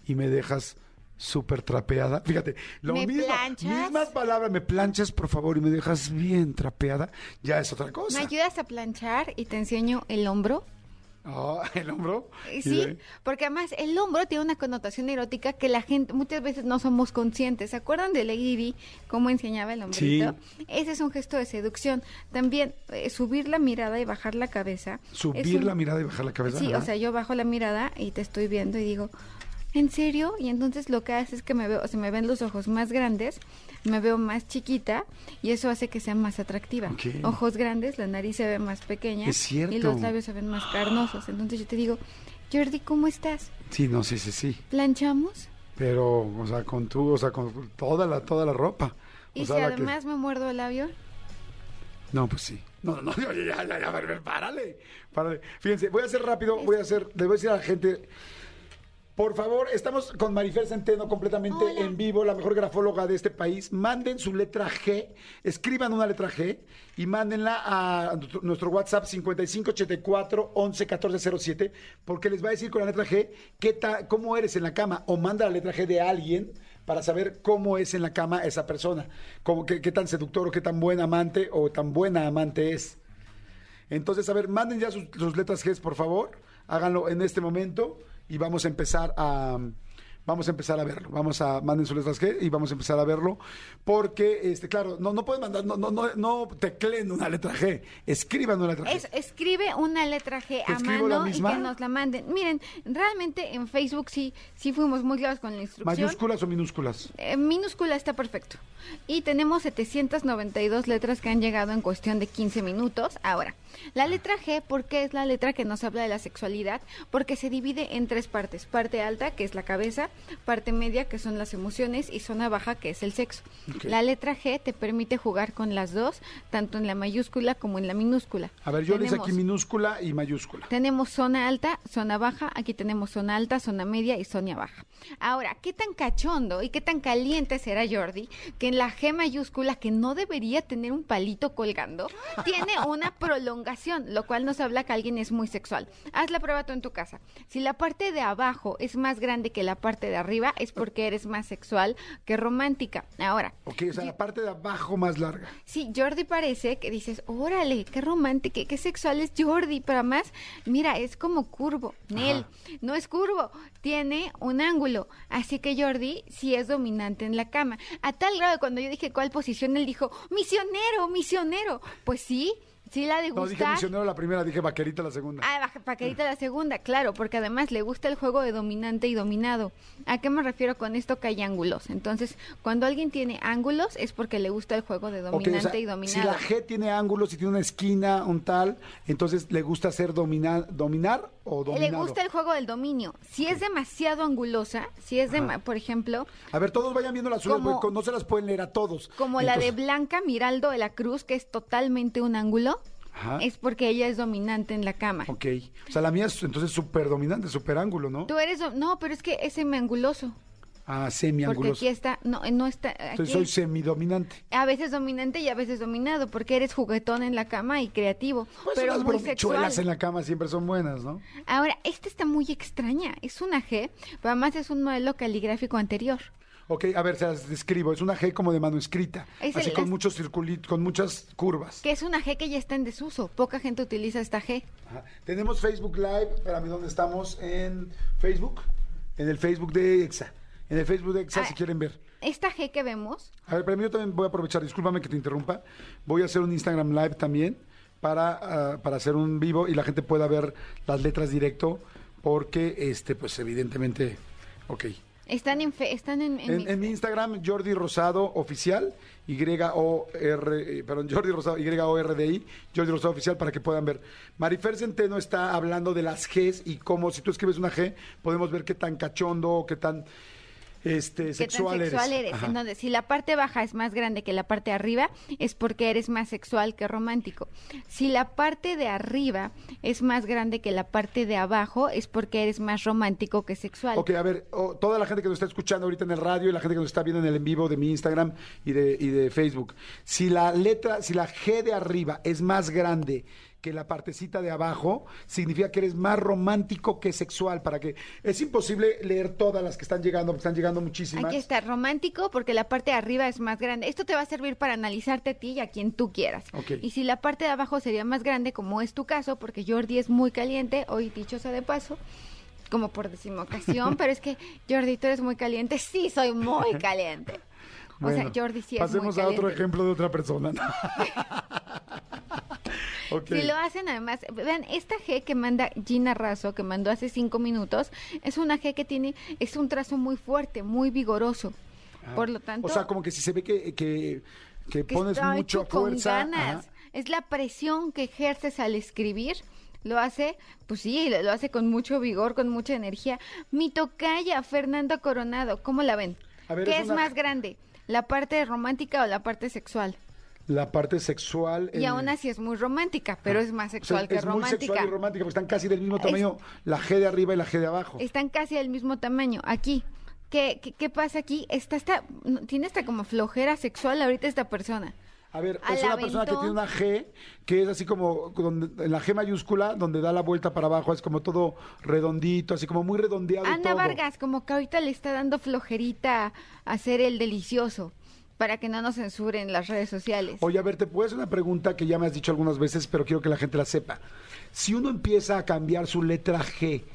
y me dejas súper trapeada. Fíjate, lo
¿Me
mismo,
planchas?
mismas palabras, me planchas por favor y me dejas bien trapeada, ya es otra
¿Me
cosa.
ayudas a planchar y te enseño el hombro?
Ah, el hombro.
Eh, Sí, porque además el hombro tiene una connotación erótica que la gente muchas veces no somos conscientes. ¿Se acuerdan de Lady Di cómo enseñaba el hombrito? Ese es un gesto de seducción. También eh, subir la mirada y bajar la cabeza.
Subir
un-
la mirada y bajar la cabeza.
Sí, o sea, yo bajo la mirada y te estoy viendo y digo, ¿en serio? Y entonces lo que hace es que me veo, se me ven los ojos más grandes, me veo más chiquita y eso hace que sea más atractiva.
Ok.
Ojos grandes, la nariz se ve más pequeña
Es cierto.
y los labios se ven más carnosos. Entonces yo te digo, Jordi, ¿cómo estás?
Sí, no, sí, sí, sí.
¿Planchamos?
Pero, o sea, con tú, o sea, con toda la, toda la ropa. O
Y
sea,
si
que-
además me muerdo el labio,
No, pues sí. No, no, ya, ya, ya, ya, párale, párale. Fíjense, voy a hacer rápido, voy a hacer, le voy a decir a la gente, por favor, estamos con Marifer Centeno completamente
Hola.
en vivo, la mejor grafóloga de este país. Manden su letra G, escriban una letra G y mándenla a nuestro- WhatsApp 5584 11 1407, porque les va a decir con la letra G qué ta- cómo eres en la cama o manda la letra G de alguien para saber cómo es en la cama esa persona, cómo, qué, qué tan seductor o qué tan buen amante o tan buena amante es. Entonces, a ver, manden ya sus, sus letras G, por favor, háganlo en este momento y vamos a empezar a vamos a empezar a verlo. Vamos a manden sus letras G y vamos a empezar a verlo porque este claro, no no pueden mandar no no no, no tecleen una letra G, escriban una letra G.
Es- escribe una letra G
¿Te
a mano y que nos la manden. Miren, realmente en Facebook sí, sí fuimos muy claros con la instrucción.
¿Mayúsculas o minúsculas?
Eh, minúscula está perfecto. Y tenemos 792 letras que han llegado en cuestión de 15 minutos. Ahora, la letra G, ¿por qué es la letra que nos habla de la sexualidad? Porque se divide en tres partes. Parte alta, que es la cabeza, parte media, que son las emociones, y zona baja, que es el sexo. La letra G te permite jugar con las dos, tanto en la mayúscula como en la minúscula.
A ver, yo le hice
Tenemos-
aquí minúscula y mayúscula.
tenemos zona alta, zona baja, aquí tenemos zona alta, zona media y zona baja. Ahora, ¿qué tan cachondo y qué tan caliente será Jordi que en la G mayúscula, que no debería tener un palito colgando, tiene una prolongación, lo cual nos habla que alguien es muy sexual? Haz la prueba tú en tu casa. Si la parte de abajo es más grande que la parte de arriba, es porque eres más sexual que romántica. Ahora,
Ok, o sea, la parte de abajo más larga.
Sí, Jordi parece que dices, órale, qué romántico, qué, qué sexual es Jordi, pero además, mira, es como curvo. Nel, no es curvo, tiene un ángulo. Así que Jordi sí es dominante en la cama. A tal grado cuando yo dije cuál posición, él dijo, misionero, misionero. Pues sí, sí la de
No, dije misionero la primera, dije vaquerita la segunda.
Ah, paquerita la segunda, claro, porque además le gusta el juego de dominante y dominado. ¿A qué me refiero con esto? Que hay ángulos. Entonces, cuando alguien tiene ángulos es porque le gusta el juego de
o
dominante
sea,
y
si
dominado.
la G tiene ángulos y tiene una esquina, un tal, entonces le gusta hacer domina- dominar o dominado.
Le gusta el juego del dominio. Si es demasiado angulosa, si es de, por ejemplo,
A ver, todos vayan viendo las suyas, no se las pueden leer a todos.
como la de Blanca Miraldo de la Cruz, que es totalmente un ángulo,
Ajá.
es porque ella es dominante en la cama.
Ok. O sea, la mía es entonces súper dominante, súper ángulo, ¿no?
Tú eres, do- no, pero es que es semianguloso,
Ah,
porque
semianguloso.
aquí está, no, no está,
Entonces
aquí
soy
es
semidominante.
a veces dominante y a veces dominado, porque eres juguetón en la cama y creativo,
Pues
pero
las
muy
bromichuelas en la cama siempre son buenas, ¿no?
Ahora, esta está muy extraña, es una G, pero además es un modelo caligráfico anterior.
Ok, a ver, se las describo. Es una G como de mano escrita.
Es
así
el-
con
es-
muchos circulitos, con muchas curvas.
Que es una G que ya está en desuso. Poca gente utiliza esta G.
Ajá. Tenemos Facebook Live. Espérame, ¿dónde estamos? En Facebook. En el Facebook de EXA. En el Facebook de EXA,
Ah.
si quieren ver.
Esta G que vemos,
A ver, pero yo también voy a aprovechar, discúlpame que te interrumpa. Voy a hacer un Instagram Live también para, ah, para hacer un vivo y la gente pueda ver las letras directo porque, este, pues evidentemente, ok.
Están en, fe- están en, en
En,
mi-
en mi Instagram, Jordi Rosado Oficial, Y-O-R, eh, perdón, Jordi Rosado, Y-O-R-D-I, Jordi Rosado Oficial, para que puedan ver. Marifer Centeno está hablando de las Gs y cómo, si tú escribes una G, podemos ver qué tan cachondo qué tan este,
¿Qué
sexual,
tan sexual
eres.
eres?
Ajá.
En donde si la parte baja es más grande que la parte de arriba, es porque eres más sexual que romántico. Si la parte de arriba es más grande que la parte de abajo, es porque eres más romántico que sexual.
Ok, a ver, oh, toda la gente que nos está escuchando ahorita en el radio y la gente que nos está viendo en el en vivo de mi Instagram y de, y de Facebook, si la letra, si la G de arriba es más grande que la partecita de abajo, significa que eres más romántico que sexual, para que es imposible leer todas las que están llegando, porque están llegando muchísimas.
Aquí está, romántico porque la parte de arriba es más grande. Esto te va a servir para analizarte a ti y a quien tú quieras. Y si la parte de abajo sería más grande, como es tu caso, porque Jordi es muy caliente, hoy dichosa de paso, como por décima ocasión, pero es que Jordi, tú eres muy caliente. Sí, soy muy caliente. o
Bueno,
sea, Jordi sí es muy
Pasemos a otro ejemplo de otra persona. Ok.
Si lo hacen además, vean, esta G que manda Gina Razo, que mandó hace cinco minutos, es una G que tiene, es un trazo muy fuerte, muy vigoroso.
Ah.
Por lo tanto,
O sea, como que si se ve que, que, que
que
pones mucho
hecho con
fuerza.
ganas.
ajá.
Es la presión que ejerces al escribir. Lo hace, pues sí, lo hace con mucho vigor, con mucha energía. Mi tocaya, Fernanda Coronado, ¿cómo la ven?
Ver,
¿Qué
es
es,
una-
más grande? ¿La parte romántica o la parte sexual?
La parte sexual.
Y
eh,
aún así es muy romántica, pero es más
o sea,
sexual que
es muy
romántica.
sexual y romántica, porque están casi del mismo
Es-
tamaño, la G de arriba y la G de abajo.
Están casi del mismo tamaño. Aquí, ¿qué, qué, qué pasa aquí? Está, está, tiene hasta como flojera sexual ahorita esta persona.
A ver, es una persona que tiene una G, que es así como donde- en la G mayúscula, donde da la vuelta para abajo, es como todo redondito, así como muy redondeado
Ana
todo.
Vargas, como que ahorita le está dando flojerita hacer el delicioso para que no nos censuren las redes sociales.
Oye, a ver, te puedo hacer una pregunta que ya me has dicho algunas veces, pero quiero que la gente la sepa. Si uno empieza a cambiar su letra G,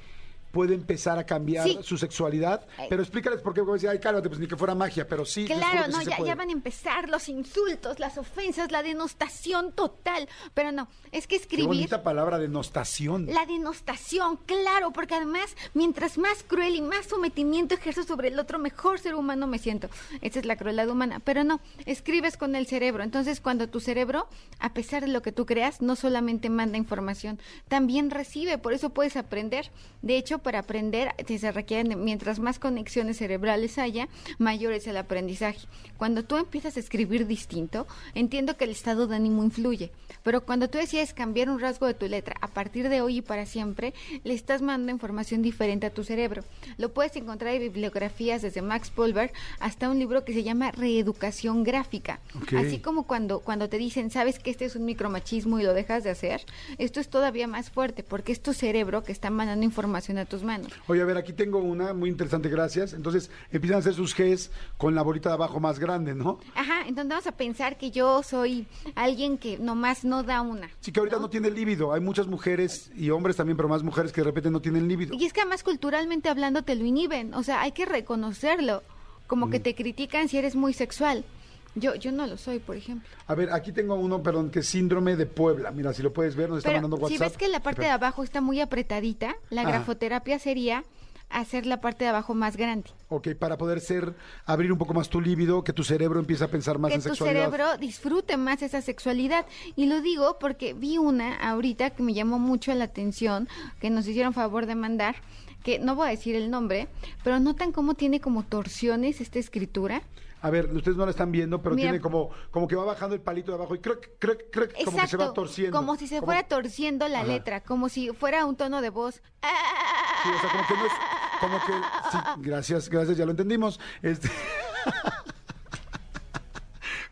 ¿puede empezar a cambiar
Sí.
su sexualidad? Pero explícales por qué, porque voy a decir, ay, cálmate, pues ni que fuera magia, pero sí.
Claro, no,
sí
ya, van a empezar los insultos, las ofensas, la denostación total. Pero no, es que
Qué
escribir...
bonita palabra, denostación.
La denostación, claro, porque además, mientras más cruel y más sometimiento ejerzo sobre el otro, mejor ser humano me siento. Esa es la crueldad humana. Pero no, escribes con el cerebro. Entonces, cuando tu cerebro, a pesar de lo que tú creas, no solamente manda información, también recibe. Por eso puedes aprender. De hecho, para aprender, se requieren, mientras más conexiones cerebrales haya, mayor es el aprendizaje. Cuando tú empiezas a escribir distinto, entiendo que el estado de ánimo influye. Pero cuando tú decides cambiar un rasgo de tu letra a partir de hoy y para siempre, le estás mandando información diferente a tu cerebro. Lo puedes encontrar en bibliografías desde Max Pulver hasta un libro que se llama Reeducación Gráfica. Así como cuando, cuando te dicen, sabes que este es un micromachismo y lo dejas de hacer, esto es todavía más fuerte porque es tu cerebro que está mandando información a tus manos.
Oye, a ver, aquí tengo una muy interesante, gracias. Entonces, empiezan a hacer sus Gs con la bolita de abajo más grande, ¿no?
Ajá, entonces vamos a pensar que yo soy alguien que nomás no da una.
Sí, que ahorita no, tiene líbido. Hay muchas mujeres y hombres también, pero más mujeres que de repente no tienen líbido.
Y es que además culturalmente hablando te lo inhiben, o sea, hay que reconocerlo, como
Mm.
que te critican si eres muy sexual. Yo, yo no lo soy, por ejemplo.
A ver, aquí tengo uno, perdón, que es síndrome de Puebla. Mira, si lo puedes ver, nos está
Pero
mandando
si
WhatsApp.
ves que la parte de abajo está muy apretadita, la
Ajá.
grafoterapia sería hacer la parte de abajo más grande.
Ok, para poder ser, abrir un poco más tu líbido, que tu cerebro empiece a pensar más
que
en
tu
sexualidad.
cerebro disfrute más esa sexualidad. Y lo digo porque vi una ahorita que me llamó mucho la atención, que nos hicieron favor de mandar, que no voy a decir el nombre, pero notan cómo tiene como torsiones esta escritura.
A ver, ustedes no la están viendo, pero
Mira.
tiene como, como que va bajando el palito de abajo y creo, creo, creo que como que se va torciendo.
como si se
Como-
fuera torciendo la
Ajá.
letra, como si fuera un tono de voz.
Sí, o sea, como que no es, como que, sí, gracias, gracias, ya lo entendimos. Este...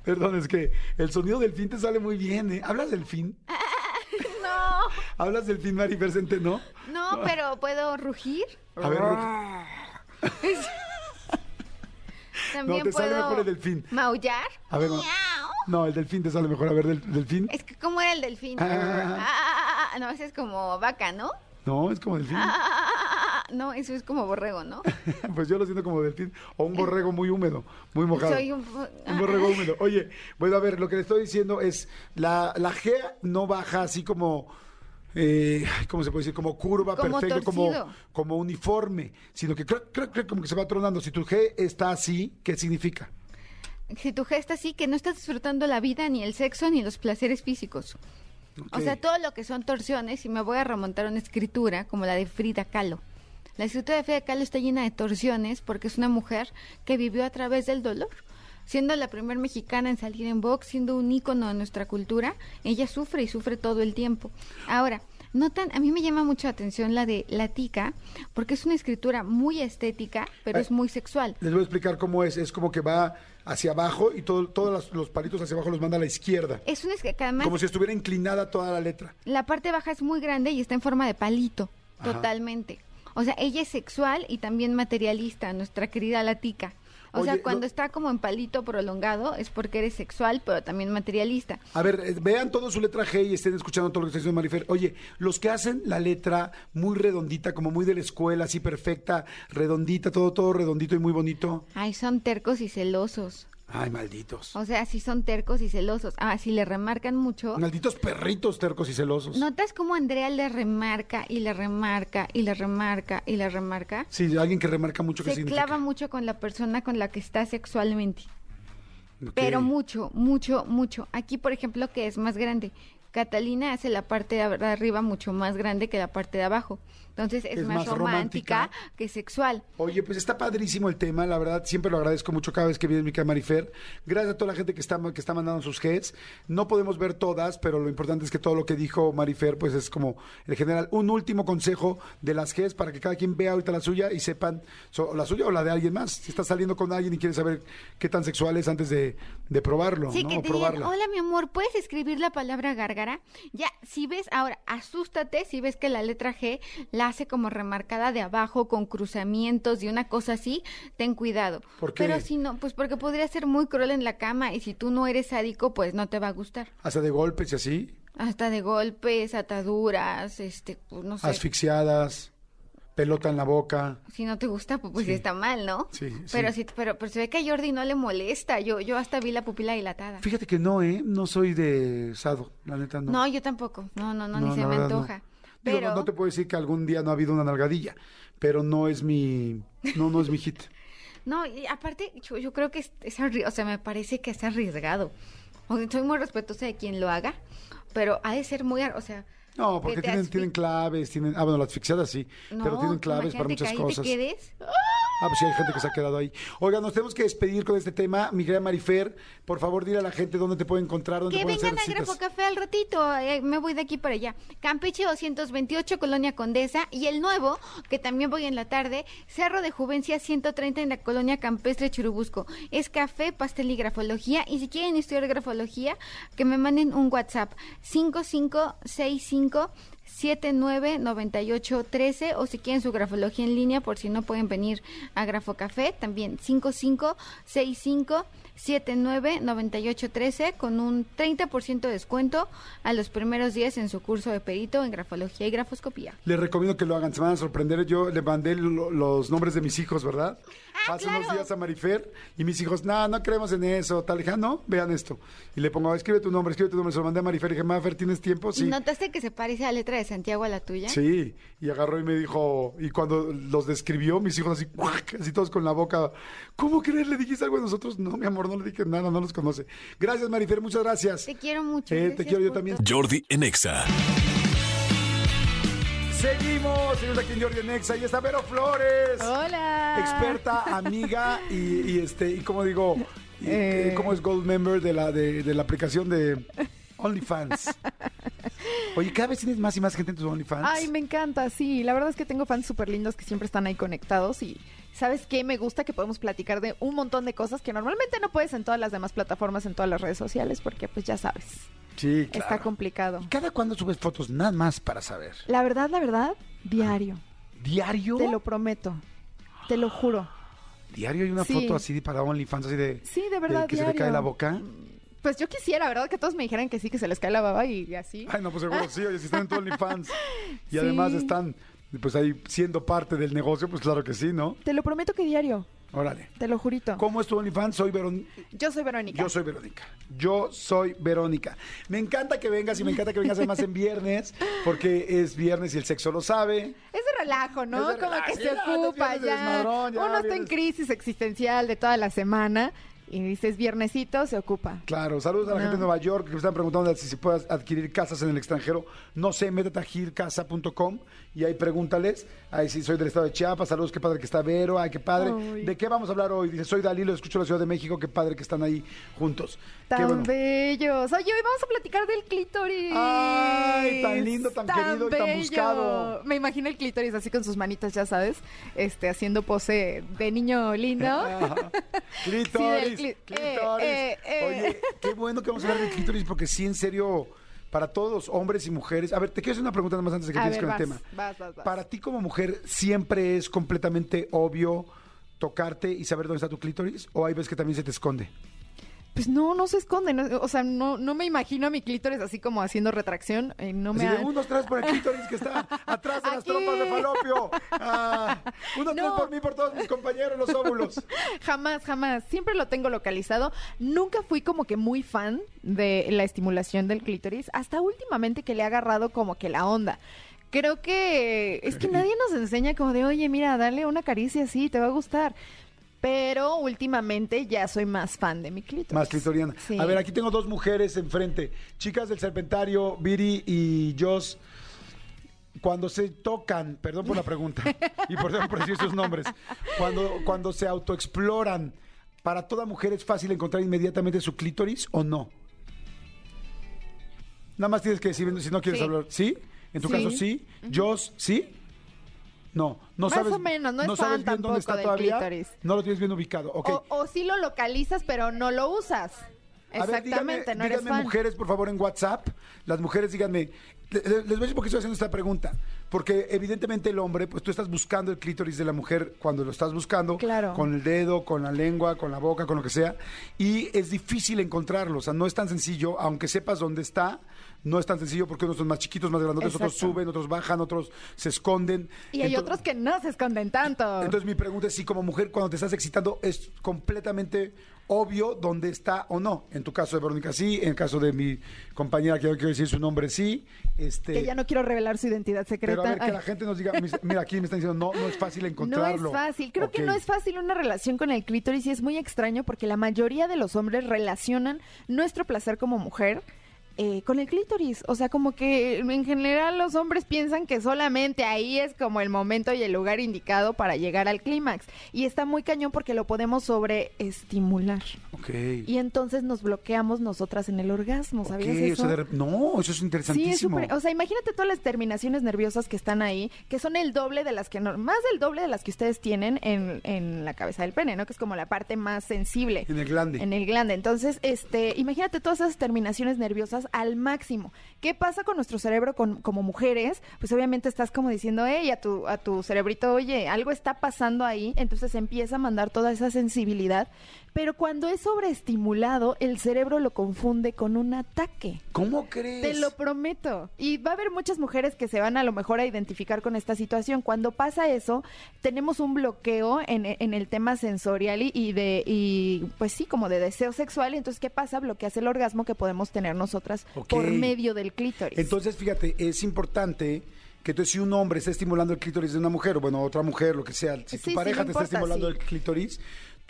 Perdón, es que el sonido del fin te sale muy bien, ¿eh? ¿Hablas del fin?
No,
¿Hablas del fin, Mari Presente, no?
no, pero puedo rugir.
A ver, Ru-
También
te sale
puedo
mejor el delfín.
maullar.
A ver, no.
Miau.
no, el delfín te sale mejor. A ver, del, delfín.
Es que cómo era el delfín.
Ah.
Ah, no, ese es como vaca, ¿no?
No, es como delfín.
Ah, no, eso es como borrego, ¿no?
Pues yo lo siento como delfín. O un borrego muy húmedo, muy mojado.
Soy un...
Un borrego húmedo. Oye, bueno, a ver, lo que le estoy diciendo es, la, la G no baja así como, eh, ¿cómo se puede decir? Como curva,
Como
perfecto, como,
torcido.
como uniforme, sino que creo, creo, creo como que se va tronando. Si tu G está así, ¿qué significa?
Si tu gesta así, que no estás disfrutando la vida, ni el sexo, ni los placeres físicos. O sea, todo lo que son torsiones, y me voy a remontar a una escritura como la de Frida Kahlo. La escritura de Frida Kahlo está llena de torsiones porque es una mujer que vivió a través del dolor. Siendo la primera mexicana en salir en box, siendo un ícono de nuestra cultura, ella sufre y sufre todo el tiempo. Ahora, notan, a mí me llama mucho la atención la de La Tica, porque es una escritura muy estética, pero
Eh,
es muy sexual.
Les voy a explicar cómo es. Es como que va hacia abajo y todo, todos los, palitos hacia abajo los manda a la izquierda.
Es una que además
Como si estuviera inclinada toda la letra.
la parte baja es muy grande y está en forma de palito,
Ajá.
totalmente. O sea, ella es sexual y también materialista, nuestra querida Latica. O
Oye,
sea, cuando está como en palito prolongado es porque eres sexual, pero también materialista.
A ver, eh, vean todo su letra G y estén escuchando todo lo que está diciendo Marifer. Oye, los que hacen la letra muy redondita, como muy de la escuela, así perfecta, redondita, todo, todo redondito y muy bonito.
Ay, son tercos y celosos.
Ay, malditos.
O sea, sí son tercos y celosos. Ah, si le remarcan mucho.
Malditos perritos tercos y celosos.
¿Notas cómo Andrea le remarca y le remarca y le remarca y le remarca?
Sí, alguien que remarca mucho que
Se
significa.
clava mucho con la persona con la que está sexualmente. Pero mucho, mucho, mucho. Aquí, por ejemplo, que es más grande. Catalina hace la parte de arriba mucho más grande que la parte de abajo. Entonces es,
Es
más,
más
romántica,
romántica.
que sexual.
Oye, pues está padrísimo el tema, la verdad, siempre lo agradezco mucho cada vez que viene mi Marifer. Gracias a toda la gente que está, que está mandando sus heads. No podemos ver todas, pero lo importante es que todo lo que dijo Marifer, pues es como el general. Un último consejo de las heads para que cada quien vea ahorita la suya y sepan, so- la suya o la de alguien más. Si estás saliendo con alguien y quieres saber qué tan sexual es antes de, de probarlo,
Sí,
¿no?
que
O
te digan,
probarla.
hola mi amor, ¿puedes escribir la palabra Ya, si ves, ahora, asústate si ves que la letra G la hace como remarcada de abajo con cruzamientos y una cosa así, ten cuidado.
¿Por qué?
Pero si no, pues porque podría ser muy cruel en la cama y si tú no eres sádico, pues no te va a gustar.
Hasta de golpes y así,
Hasta de golpes, ataduras, este, pues, no sé.
asfixiadas, pelota en la boca.
Si no te gusta, pues, pues
Sí.
está mal, ¿no?
Sí, sí.
Pero, si, pero, pero se ve que a Jordi no le molesta. Yo, yo hasta vi la pupila dilatada.
Fíjate que no, ¿eh? No soy de sado, la neta no.
No, yo tampoco. No, no, no, ni se me
verdad, no.
antoja.
Digo,
Pero
no, no te puedo decir que algún día no ha habido una nalgadilla, pero no es mi, no, no es mi hit.
No, y aparte, yo, yo creo que es, es o sea, me parece que es arriesgado. O sea, soy muy respetuosa de quien lo haga, pero ha de ser muy, o sea...
No,
que
porque tienen, tienen claves, tienen, ah, bueno, la asfixiada sí,
No,
pero tienen claves para muchas
que ahí
cosas.
te quedes.
Ah, pues sí, hay gente que se ha quedado ahí. Oiga, nos tenemos que despedir con este tema. Mi querida Marifer, por favor, dile a la gente dónde te puede encontrar, dónde
Que
pueden
vengan a
hacer
Grafo
citas.
Café al ratito, eh, me voy de aquí para allá. Campeche 228, Colonia Condesa. Y el nuevo, que también voy en la tarde, Cerro de Juvencia 130 en la Colonia Campestre Churubusco. Es café, pastel y grafología. Y si quieren estudiar grafología, que me manden un WhatsApp 5565 799813 o si quieren su grafología en línea por si no pueden venir a Grafo Café, también 5565 799813 con un 30% de descuento a los primeros días en su curso de perito en grafología y grafoscopía.
Les recomiendo que lo hagan, se van a sorprender. Yo le mandé lo- los nombres de mis hijos, ¿verdad?
Ah,
Hace
claro.
unos días a Marifer y mis hijos, no, no creemos en eso. Tal, dije, "Ah, no, vean esto. Y le pongo, escribe tu nombre, escribe tu nombre. Se lo mandé a Marifer y dije, Marifer, ¿tienes tiempo?
¿Y
Sí.
notaste que se parece a la letra de Santiago a la tuya?
Sí, y agarró y me dijo, y cuando los describió, mis hijos así, así todos con la boca, ¿cómo crees? ¿Le dijiste algo a nosotros? No, mi amor, no le dije nada, no los conoce. Gracias, Marifer, muchas gracias.
Te quiero mucho.
Eh, te quiero yo también.
Jordi en Exa.
Seguimos, seguimos aquí en Jordi Nexa y está Vero Flores.
Hola.
Experta, amiga y, y este, y como digo, y,
Eh.
eh, como es Gold Member de la, de, de la aplicación de OnlyFans. Oye, cada vez tienes más y más gente en tus OnlyFans.
Ay, me encanta, sí. La verdad es que tengo fans súper lindos que siempre están ahí conectados y ¿sabes qué? Me gusta que podemos platicar de un montón de cosas que normalmente no puedes en todas las demás plataformas, en todas las redes sociales, porque pues ya sabes,
Sí, claro.
está complicado.
¿Y cada cuándo subes fotos? Nada más para saber.
La verdad, la verdad, diario.
¿Diario?
Te lo prometo. Te lo juro.
Diario hay una
Sí.
foto así para OnlyFans, así de...
Sí, de verdad,
que se le cae la boca.
Pues yo quisiera, ¿verdad? Que todos me dijeran que sí, que se les cae la baba y así.
Ay, no, pues seguro sí, oye, si están en tu OnlyFans y
Sí.
además están, pues ahí siendo parte del negocio, pues claro que sí, ¿no?
Te lo prometo que diario.
Órale.
Te lo jurito.
¿Cómo es tu OnlyFans? Soy Verónica.
Yo soy Verónica.
Yo soy Verónica. Yo soy Verónica. Me encanta que vengas y me encanta que vengas además en viernes, porque es viernes y el sexo lo sabe.
Es de relajo, ¿no?
De
Como que se
ya,
ocupa ya.
ya
Uno está en crisis existencial de toda la semana y dices viernesito, se ocupa.
Claro, saludos a la
No.
gente de Nueva York que me están preguntando si se puede adquirir casas en el extranjero. No sé, métete a gircasa.com y ahí pregúntales. Ahí sí, soy del estado de Chiapas. Saludos, qué padre que está Vero. Ay, qué padre.
Ay.
¿De qué vamos a hablar hoy? Dice, soy Dalilo, escucho la Ciudad de México. Qué padre que están ahí juntos. Qué
Tan
bueno.
bellos. Oye, hoy vamos a platicar del clítoris.
Ay, tan lindo, tan querido y tan buscado.
Me imagino el clítoris así con sus manitas, ya sabes, este, haciendo pose de niño lindo.
Clítoris,
Sí, clí-
clítoris.
eh, eh, eh.
Oye, qué bueno que vamos a hablar del clítoris porque sí, en serio, para todos, hombres y mujeres. A ver, te quiero hacer una pregunta nada más antes de que empieces con el tema.
vas, vas, vas.
Para ti como mujer, ¿siempre es completamente obvio tocarte y saber dónde está tu clítoris? ¿O hay veces que también se te esconde?
Pues no, no se esconde. no- o sea, no, no me imagino a mi clítoris así como haciendo retracción. eh, no me
Así de
ha-
unos tres por el clítoris que está atrás de las trompas de falopio. Ah, unos tres por mí, por todos mis compañeros, los óvulos.
Jamás, jamás. Siempre lo tengo localizado. Nunca fui como que muy fan de la estimulación del clítoris. Hasta últimamente que le he agarrado como que la onda. Creo que es que nadie nos enseña como de, oye, mira, dale una caricia así, te va a gustar. Pero últimamente ya soy más fan de mi clítoris.
Más clitoriana.
Sí.
A ver, aquí tengo dos mujeres enfrente. Chicas del Serpentario, Viri y Jos. Cuando se tocan, perdón por la pregunta, y perdón por decir sus nombres, cuando, cuando se autoexploran, ¿para toda mujer es fácil encontrar inmediatamente su clítoris o no? Nada más tienes que decir si no quieres
Sí.
hablar. ¿Sí? En tu
Sí.
caso, sí. Jos, ¿sí? No, no
Más
sabes.
o menos, no es fan
sabes bien dónde está
del
todavía.
clítoris.
No lo tienes bien ubicado. Ok.
O, o sí lo localizas, pero no lo usas.
A ver,
Exactamente,
díganme,
no eres
díganme,
fan.
mujeres, por favor, en WhatsApp. Las mujeres, díganme. le- le- Les voy a decir por qué estoy haciendo esta pregunta. Porque evidentemente el hombre, pues tú estás buscando el clítoris de la mujer cuando lo estás buscando.
Claro.
Con el dedo, con la lengua, con la boca, con lo que sea. Y es difícil encontrarlo. O sea, no es tan sencillo, aunque sepas dónde está. No es tan sencillo porque unos son más chiquitos, más grandotes, otros suben, otros bajan, otros se esconden.
Y hay otros que no se esconden tanto.
entonces mi pregunta es si como mujer cuando te estás excitando es completamente obvio dónde está o no. En tu caso de Verónica sí, en el caso de mi compañera que no quiero decir su nombre sí. Este,
que ya no quiero revelar su identidad secreta.
pero a ver que la gente nos diga, mis- mira aquí me están diciendo no, no es fácil
No
encontrarlo.
es fácil. Creo que no es fácil una relación con el clítoris y es muy extraño porque la mayoría de los hombres relacionan nuestro placer como mujer eh, con el clítoris. O sea, como que en general los hombres piensan que solamente ahí es como el momento y el lugar indicado para llegar al clímax. Y está muy cañón porque lo podemos sobreestimular.
Ok.
Y entonces nos bloqueamos nosotras en el orgasmo, ¿sabías
Ok, o
eso?
sea, de rep- no, eso es
Sí, es
interesantísimo.
súper. O sea, imagínate todas las terminaciones nerviosas que están ahí, que son el doble de las que, no- más del doble de las que ustedes tienen en, en la cabeza del pene, ¿no? Que es como la parte más sensible.
en el glande.
En el glande. Entonces, este, imagínate todas esas terminaciones nerviosas al máximo. ¿Qué pasa con nuestro cerebro con- como mujeres? Pues obviamente estás como diciendo, hey, a tu, a tu cerebrito, oye, algo está pasando ahí. Entonces empieza a mandar toda esa sensibilidad. Pero cuando es sobreestimulado, el cerebro lo confunde con un ataque.
¿Cómo crees?
Te lo prometo. Y va a haber muchas mujeres que se van a lo mejor a identificar con esta situación. Cuando pasa eso, tenemos un bloqueo en, en el tema sensorial y, y de, y pues sí, como de deseo sexual. Entonces, ¿qué pasa? Bloqueas el orgasmo que podemos tener nosotras por medio del clítoris.
Entonces, fíjate, es importante que entonces si un hombre está estimulando el clítoris de una mujer, o bueno, otra mujer, lo que sea, si tu
Sí,
pareja te está estimulando
sí.
el clítoris,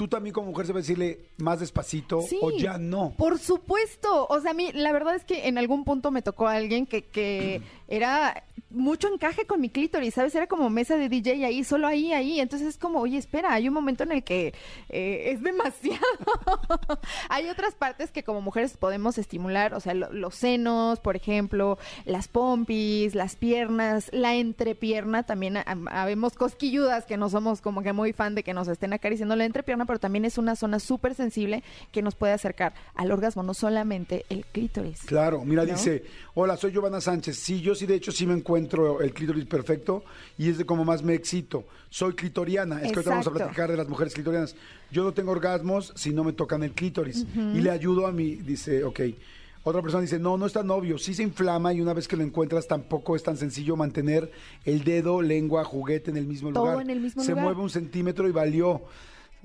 tú también como mujer debes decirle más despacito
Sí,
o ya no.
Por supuesto. O sea, a mí la verdad es que en algún punto me tocó a alguien que, que era mucho encaje con mi clítoris, ¿sabes? Era como mesa de DJ ahí, solo ahí, ahí. Entonces es como, oye, espera, hay un momento en el que eh, es demasiado. hay otras partes que como mujeres podemos estimular, o sea, lo- los senos, por ejemplo, las pompis, las piernas, la entrepierna, también ha- habemos cosquilludas que no somos como que muy fan de que nos estén acariciando la entrepierna, pero también es una zona súper sensible que nos puede acercar al orgasmo, no solamente el clítoris.
Claro, mira,
¿No?
dice, hola, soy Giovanna Sánchez. Sí, yo sí, de hecho, sí me encuentro el clítoris perfecto y es de como más me excito. Soy clitoriana. Es que ahorita vamos a platicar de las mujeres clitorianas. Yo no tengo orgasmos si no me tocan el clítoris. Y le ayudo a mi, dice, ok. Otra persona dice, no, no es tan obvio, sí se inflama y una vez que lo encuentras tampoco es tan sencillo mantener el dedo, lengua, juguete en el mismo
Todo
lugar.
en el mismo
se
lugar.
mueve un centímetro y valió.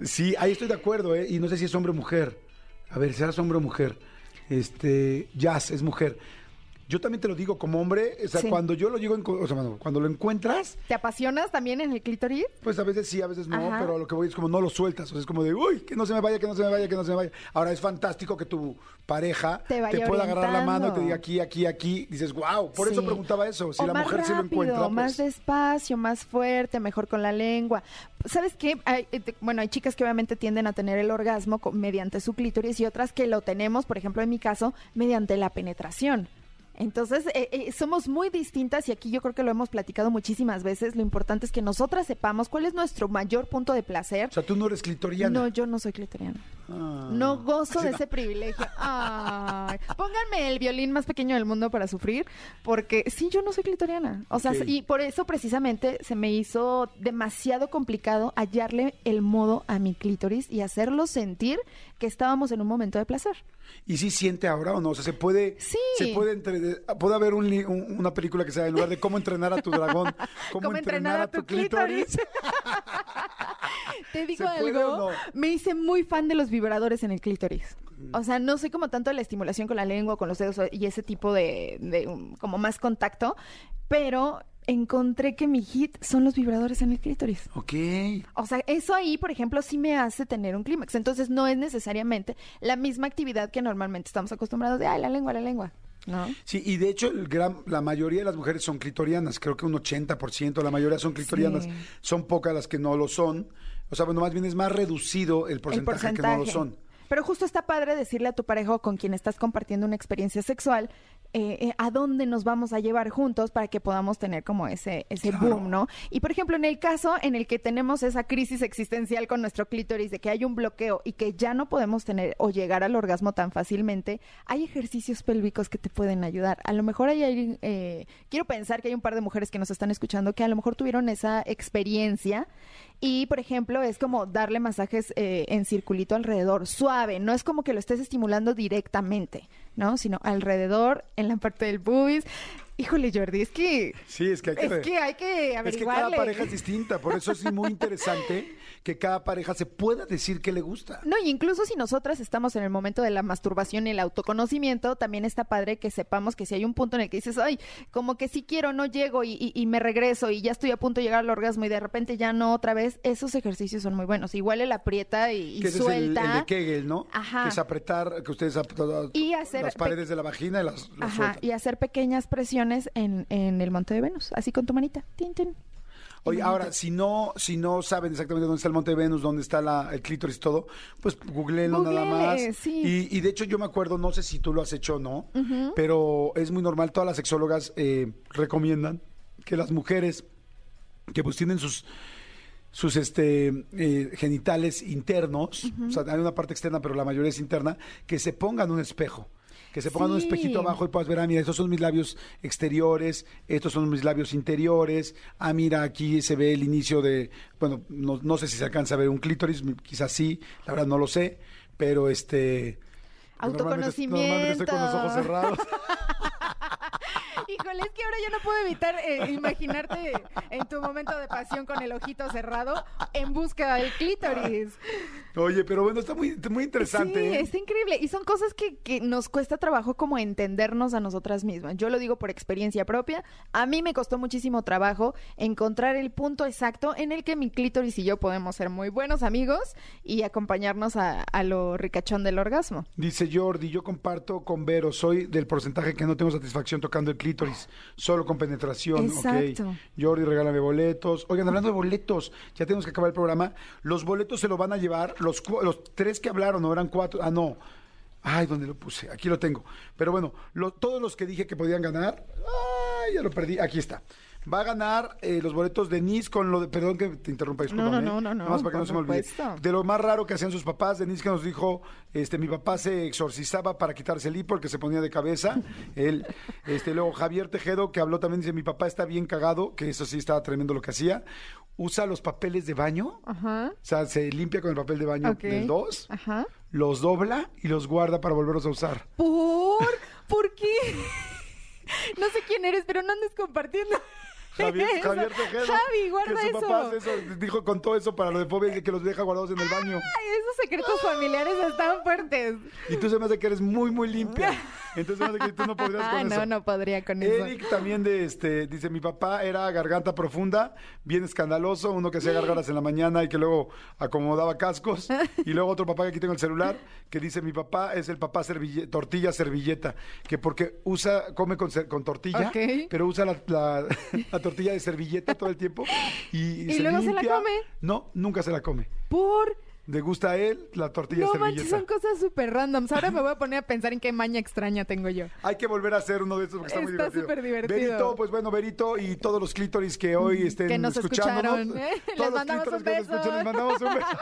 Sí, ahí estoy de acuerdo, ¿eh? Y no sé si es hombre o mujer. A ver, ¿serás hombre o mujer? Este, Jazz es mujer. Yo también te lo digo como hombre, o sea,
Sí.
cuando yo lo llego, en, o sea, cuando lo encuentras,
¿Te apasionas también en el clítoris?
pues a veces sí, a veces no,
Ajá.
pero a lo que voy es como no lo sueltas, o sea, es como de, uy, que no se me vaya, que no se me vaya, que no se me vaya. Ahora es fantástico que tu pareja
Te
pueda agarrar la mano y te diga aquí, aquí, aquí, dices, wow, por eso preguntaba eso, si
O
la
más
mujer sí lo encuentra,
más
pues,
despacio, más fuerte, mejor con la lengua. ¿Sabes qué? Hay, eh, bueno, hay chicas que obviamente tienden a tener el orgasmo mediante su clítoris y otras que lo tenemos, por ejemplo, en mi caso, mediante la penetración. Entonces, eh, eh, somos muy distintas y aquí yo creo que lo hemos platicado muchísimas veces. Lo importante es que nosotras sepamos cuál es nuestro mayor punto de placer.
o sea, tú no eres clitoriana.
No, yo no soy clitoriana.
Ah.
No gozo de ese privilegio. Ay, pónganme el violín más pequeño del mundo para sufrir, porque sí, yo no soy clitoriana. O sea, y por eso precisamente se me hizo demasiado complicado hallarle el modo a mi clítoris y hacerlo sentir que estábamos en un momento de placer.
¿Y si siente ahora o no? O sea, se puede,
Sí.
se puede, entre- puede haber un li- un- una película que sea en lugar de cómo entrenar a tu dragón, cómo, entrenar, a tu clítoris.
Te digo
¿Se puede
algo,
no?
me hice muy fan de los vibradores en el clítoris. O sea, no soy como tanto de la estimulación con la lengua, con los dedos y ese tipo de, de, um, como más contacto, pero encontré que mi hit son los vibradores en el clítoris.
Ok.
O sea, eso ahí, por ejemplo, sí me hace tener un clímax. Entonces, no es necesariamente la misma actividad que normalmente estamos acostumbrados de, ay, la lengua, la lengua. ¿No?
Sí, y de hecho el gran, la mayoría de las mujeres son clitorianas, creo que un 80%, la mayoría son clitorianas,
Sí.
son pocas las que no lo son. O sea, bueno, más bien es más reducido el
El
porcentaje, que no lo son.
Pero justo está padre decirle a tu pareja o con quien estás compartiendo una experiencia sexual eh, eh, a dónde nos vamos a llevar juntos para que podamos tener como ese, ese
Claro.
boom, ¿no? Y por ejemplo, en el caso en el que tenemos esa crisis existencial con nuestro clítoris de que hay un bloqueo y que ya no podemos tener o llegar al orgasmo tan fácilmente, hay ejercicios pélvicos que te pueden ayudar. A lo mejor hay, eh, quiero pensar que hay un par de mujeres que nos están escuchando que a lo mejor tuvieron esa experiencia y, por ejemplo, es como darle masajes eh, en circulito alrededor, suave, no es como que lo estés estimulando directamente, ¿no? Sino alrededor, en la parte del boobies. Híjole, Jordi, es que,
Sí, es que hay que,
es que hay que
es que cada pareja es distinta, por eso es muy interesante que cada pareja se pueda decir que le gusta.
No, y incluso si nosotras estamos en el momento de la masturbación y el autoconocimiento, también está padre que sepamos que si hay un punto en el que dices, ay, como que sí quiero, no llego y, y- y me regreso y ya estoy a punto de llegar al orgasmo y de repente ya no otra vez, esos ejercicios son muy buenos. Igual él aprieta y, y
que ese es el,
suelta.
el de Kegel, ¿no?
Ajá.
Que es apretar, que ustedes
Y hacer
las paredes de la vagina y las, las
Ajá, y hacer pequeñas presiones en, en el monte de Venus, así con tu manita. Tin, tin.
Oye, ahora, si no, si no saben exactamente dónde está el Monte Venus, dónde está la- el clítoris y todo, pues googleenlo nada
Googlele,
más.
sí.
Y, y de hecho yo me acuerdo, no sé si tú lo has hecho o no, pero es muy normal, todas las sexólogas eh, recomiendan que las mujeres que pues tienen sus sus este eh, genitales internos, o sea, hay una parte externa, pero la mayoría es interna, que se pongan un espejo. Que se pongan un espejito abajo y puedas ver, ah, mira, estos son mis labios exteriores, estos son mis labios interiores, ah, mira, aquí se ve el inicio de, bueno, no, no sé si se alcanza a ver un clítoris, quizás sí, la verdad no lo sé, pero este... pues, normalmente- Normalmente estoy con los ojos cerrados.
Híjole, es que ahora yo no puedo evitar eh, imaginarte en tu momento de pasión con el ojito cerrado en busca del clítoris.
Oye, pero bueno, está muy, muy interesante.
Sí,
¿eh?
está increíble. Y son cosas que, que nos cuesta trabajo como entendernos a nosotras mismas. Yo lo digo por experiencia propia. A mí me costó muchísimo trabajo encontrar el punto exacto en el que mi clítoris y yo podemos ser muy buenos amigos y acompañarnos a, a lo ricachón del orgasmo.
Dice Jordi, yo comparto con Vero, soy del porcentaje que no tengo satisfacción tocando el clítoris, solo con penetración.
Exacto.
ok. Jordi, regálame boletos. Oigan, hablando de boletos, ya tenemos que acabar el programa. Los boletos se lo van a llevar, los, los tres que hablaron, no eran cuatro. Ah, no. Ay, ¿dónde lo puse? Aquí lo tengo. Pero bueno, lo- todos los que dije que podían ganar, ay, ya lo perdí. Aquí está. Va a ganar eh, los boletos de Denise con lo de. Perdón que te interrumpa, discúlpame.
no, no, no,
Nada más
no,
para que no se me olvide. De lo más raro que hacían sus papás, Denise que nos dijo, este, mi papá se exorcizaba para quitarse el hipo, el que se ponía de cabeza. Él, este, luego Javier Tejedo, que habló también, dice, mi papá está bien cagado, que eso sí estaba tremendo lo que hacía. Usa los papeles de baño,
Ajá.
o sea, se limpia con el papel de baño del 2,
Ajá.
los dobla y los guarda para volverlos a usar.
¿Por? ¿Por qué? No sé quién eres, pero no andes compartiendo.
Javier,
eso.
Javier
Javi, guarda
que su
eso.
papá hace eso, dijo con todo eso para lo de fobia, que los deja guardados en el baño.
Ay, esos secretos familiares están fuertes.
Y tú se me hace que eres muy, muy limpia. Entonces se me hace que tú no podrías
Ah,
con
no,
eso.
no podría con eso.
Eric también de este, dice, mi papá era garganta profunda, bien escandaloso, uno que hacía gargaras en la mañana y que luego acomodaba cascos. Y luego otro papá que aquí tengo el celular, que dice, mi papá es el papá serville- tortilla servilleta, que porque usa, come con, con tortilla, pero usa la, la- la tortilla de servilleta todo el tiempo. Y,
¿Y luego se la come?
No, nunca se la come.
Por.
Le gusta a él la tortilla
No
servilleta.
manches, son cosas súper randoms. Ahora me voy a poner a pensar en qué maña extraña tengo yo.
Hay que volver a hacer uno de estos porque está, muy
Está
divertido.
súper divertido.
Verito, pues bueno, Verito y todos los clítoris que hoy estén
Que nos
escuchándonos.
escucharon, ¿eh?
Todos
Les
los
mandamos
clítoris
un
que nos
beso.
escuchan, les mandamos un beso.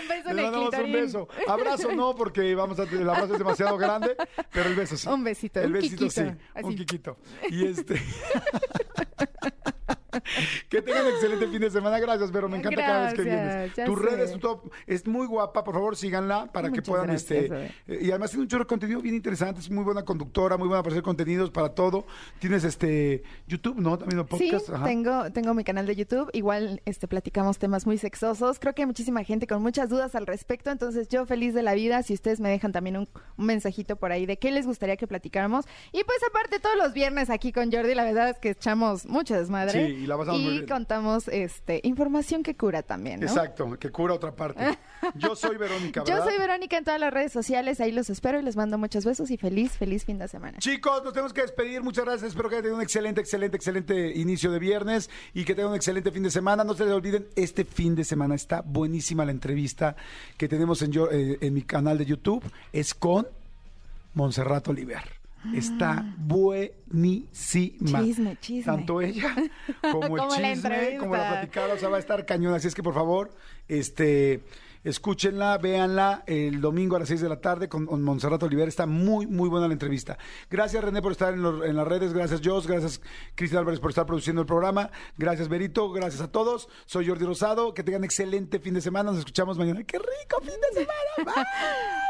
Un beso
Les
en el
mandamos un beso. Abrazo no, porque vamos a, el abrazo es demasiado grande, pero el beso sí.
Un besito,
El
un
besito
quiquito,
sí, un quiquito. Y este... ¿Qué Que tengan un excelente fin de semana. Gracias, pero me encanta cada vez que vienes. Tus
sé.
redes, tu top, es muy guapa. Por favor, síganla para que puedan.
gracias,
este eh, Y además tiene un chorro de contenido bien interesante. Es muy buena conductora, muy buena para hacer contenidos, para todo. Tienes este YouTube, ¿no? También un podcast.
Sí,
Ajá.
tengo, tengo mi canal de YouTube. Igual este, platicamos temas muy sexosos. Creo que hay muchísima gente con muchas dudas al respecto. Entonces, yo feliz de la vida. Si ustedes me dejan también un, un mensajito por ahí de qué les gustaría que platicáramos. Y pues, aparte, todos los viernes aquí con Jordi, la verdad es que echamos mucho desmadre.
Sí, y la pasamos muy bien.
contamos este, información que cura también, ¿no?
Exacto, que cura otra parte. Yo soy Verónica,
Yo
¿verdad?
soy Verónica en todas las redes sociales. Ahí los espero y les mando muchos besos y feliz, feliz fin de semana.
Chicos, nos tenemos que despedir. Muchas gracias. Espero que hayan tenido un excelente, excelente, excelente inicio de viernes y que tengan un excelente fin de semana. No se les olviden, este fin de semana está buenísima la entrevista que tenemos en, yo- eh, en mi canal de YouTube. Es con Montserrat Oliver. Está buenísima.
Chisme, chisme.
Tanto ella como el
Como
chisme, como la platicada, o sea, va a estar cañón. Así es que, por favor, este, escúchenla, véanla el domingo a las 6 de la tarde con, con Montserrat Oliver. Está muy, muy buena la entrevista. Gracias, René, por estar en las redes. Gracias, Jos. Gracias, Cristian Álvarez, por estar produciendo el programa. Gracias, Berito. Gracias a todos. Soy Jordi Rosado. Que tengan excelente fin de semana. Nos escuchamos mañana. ¡Qué rico fin de semana! Bye.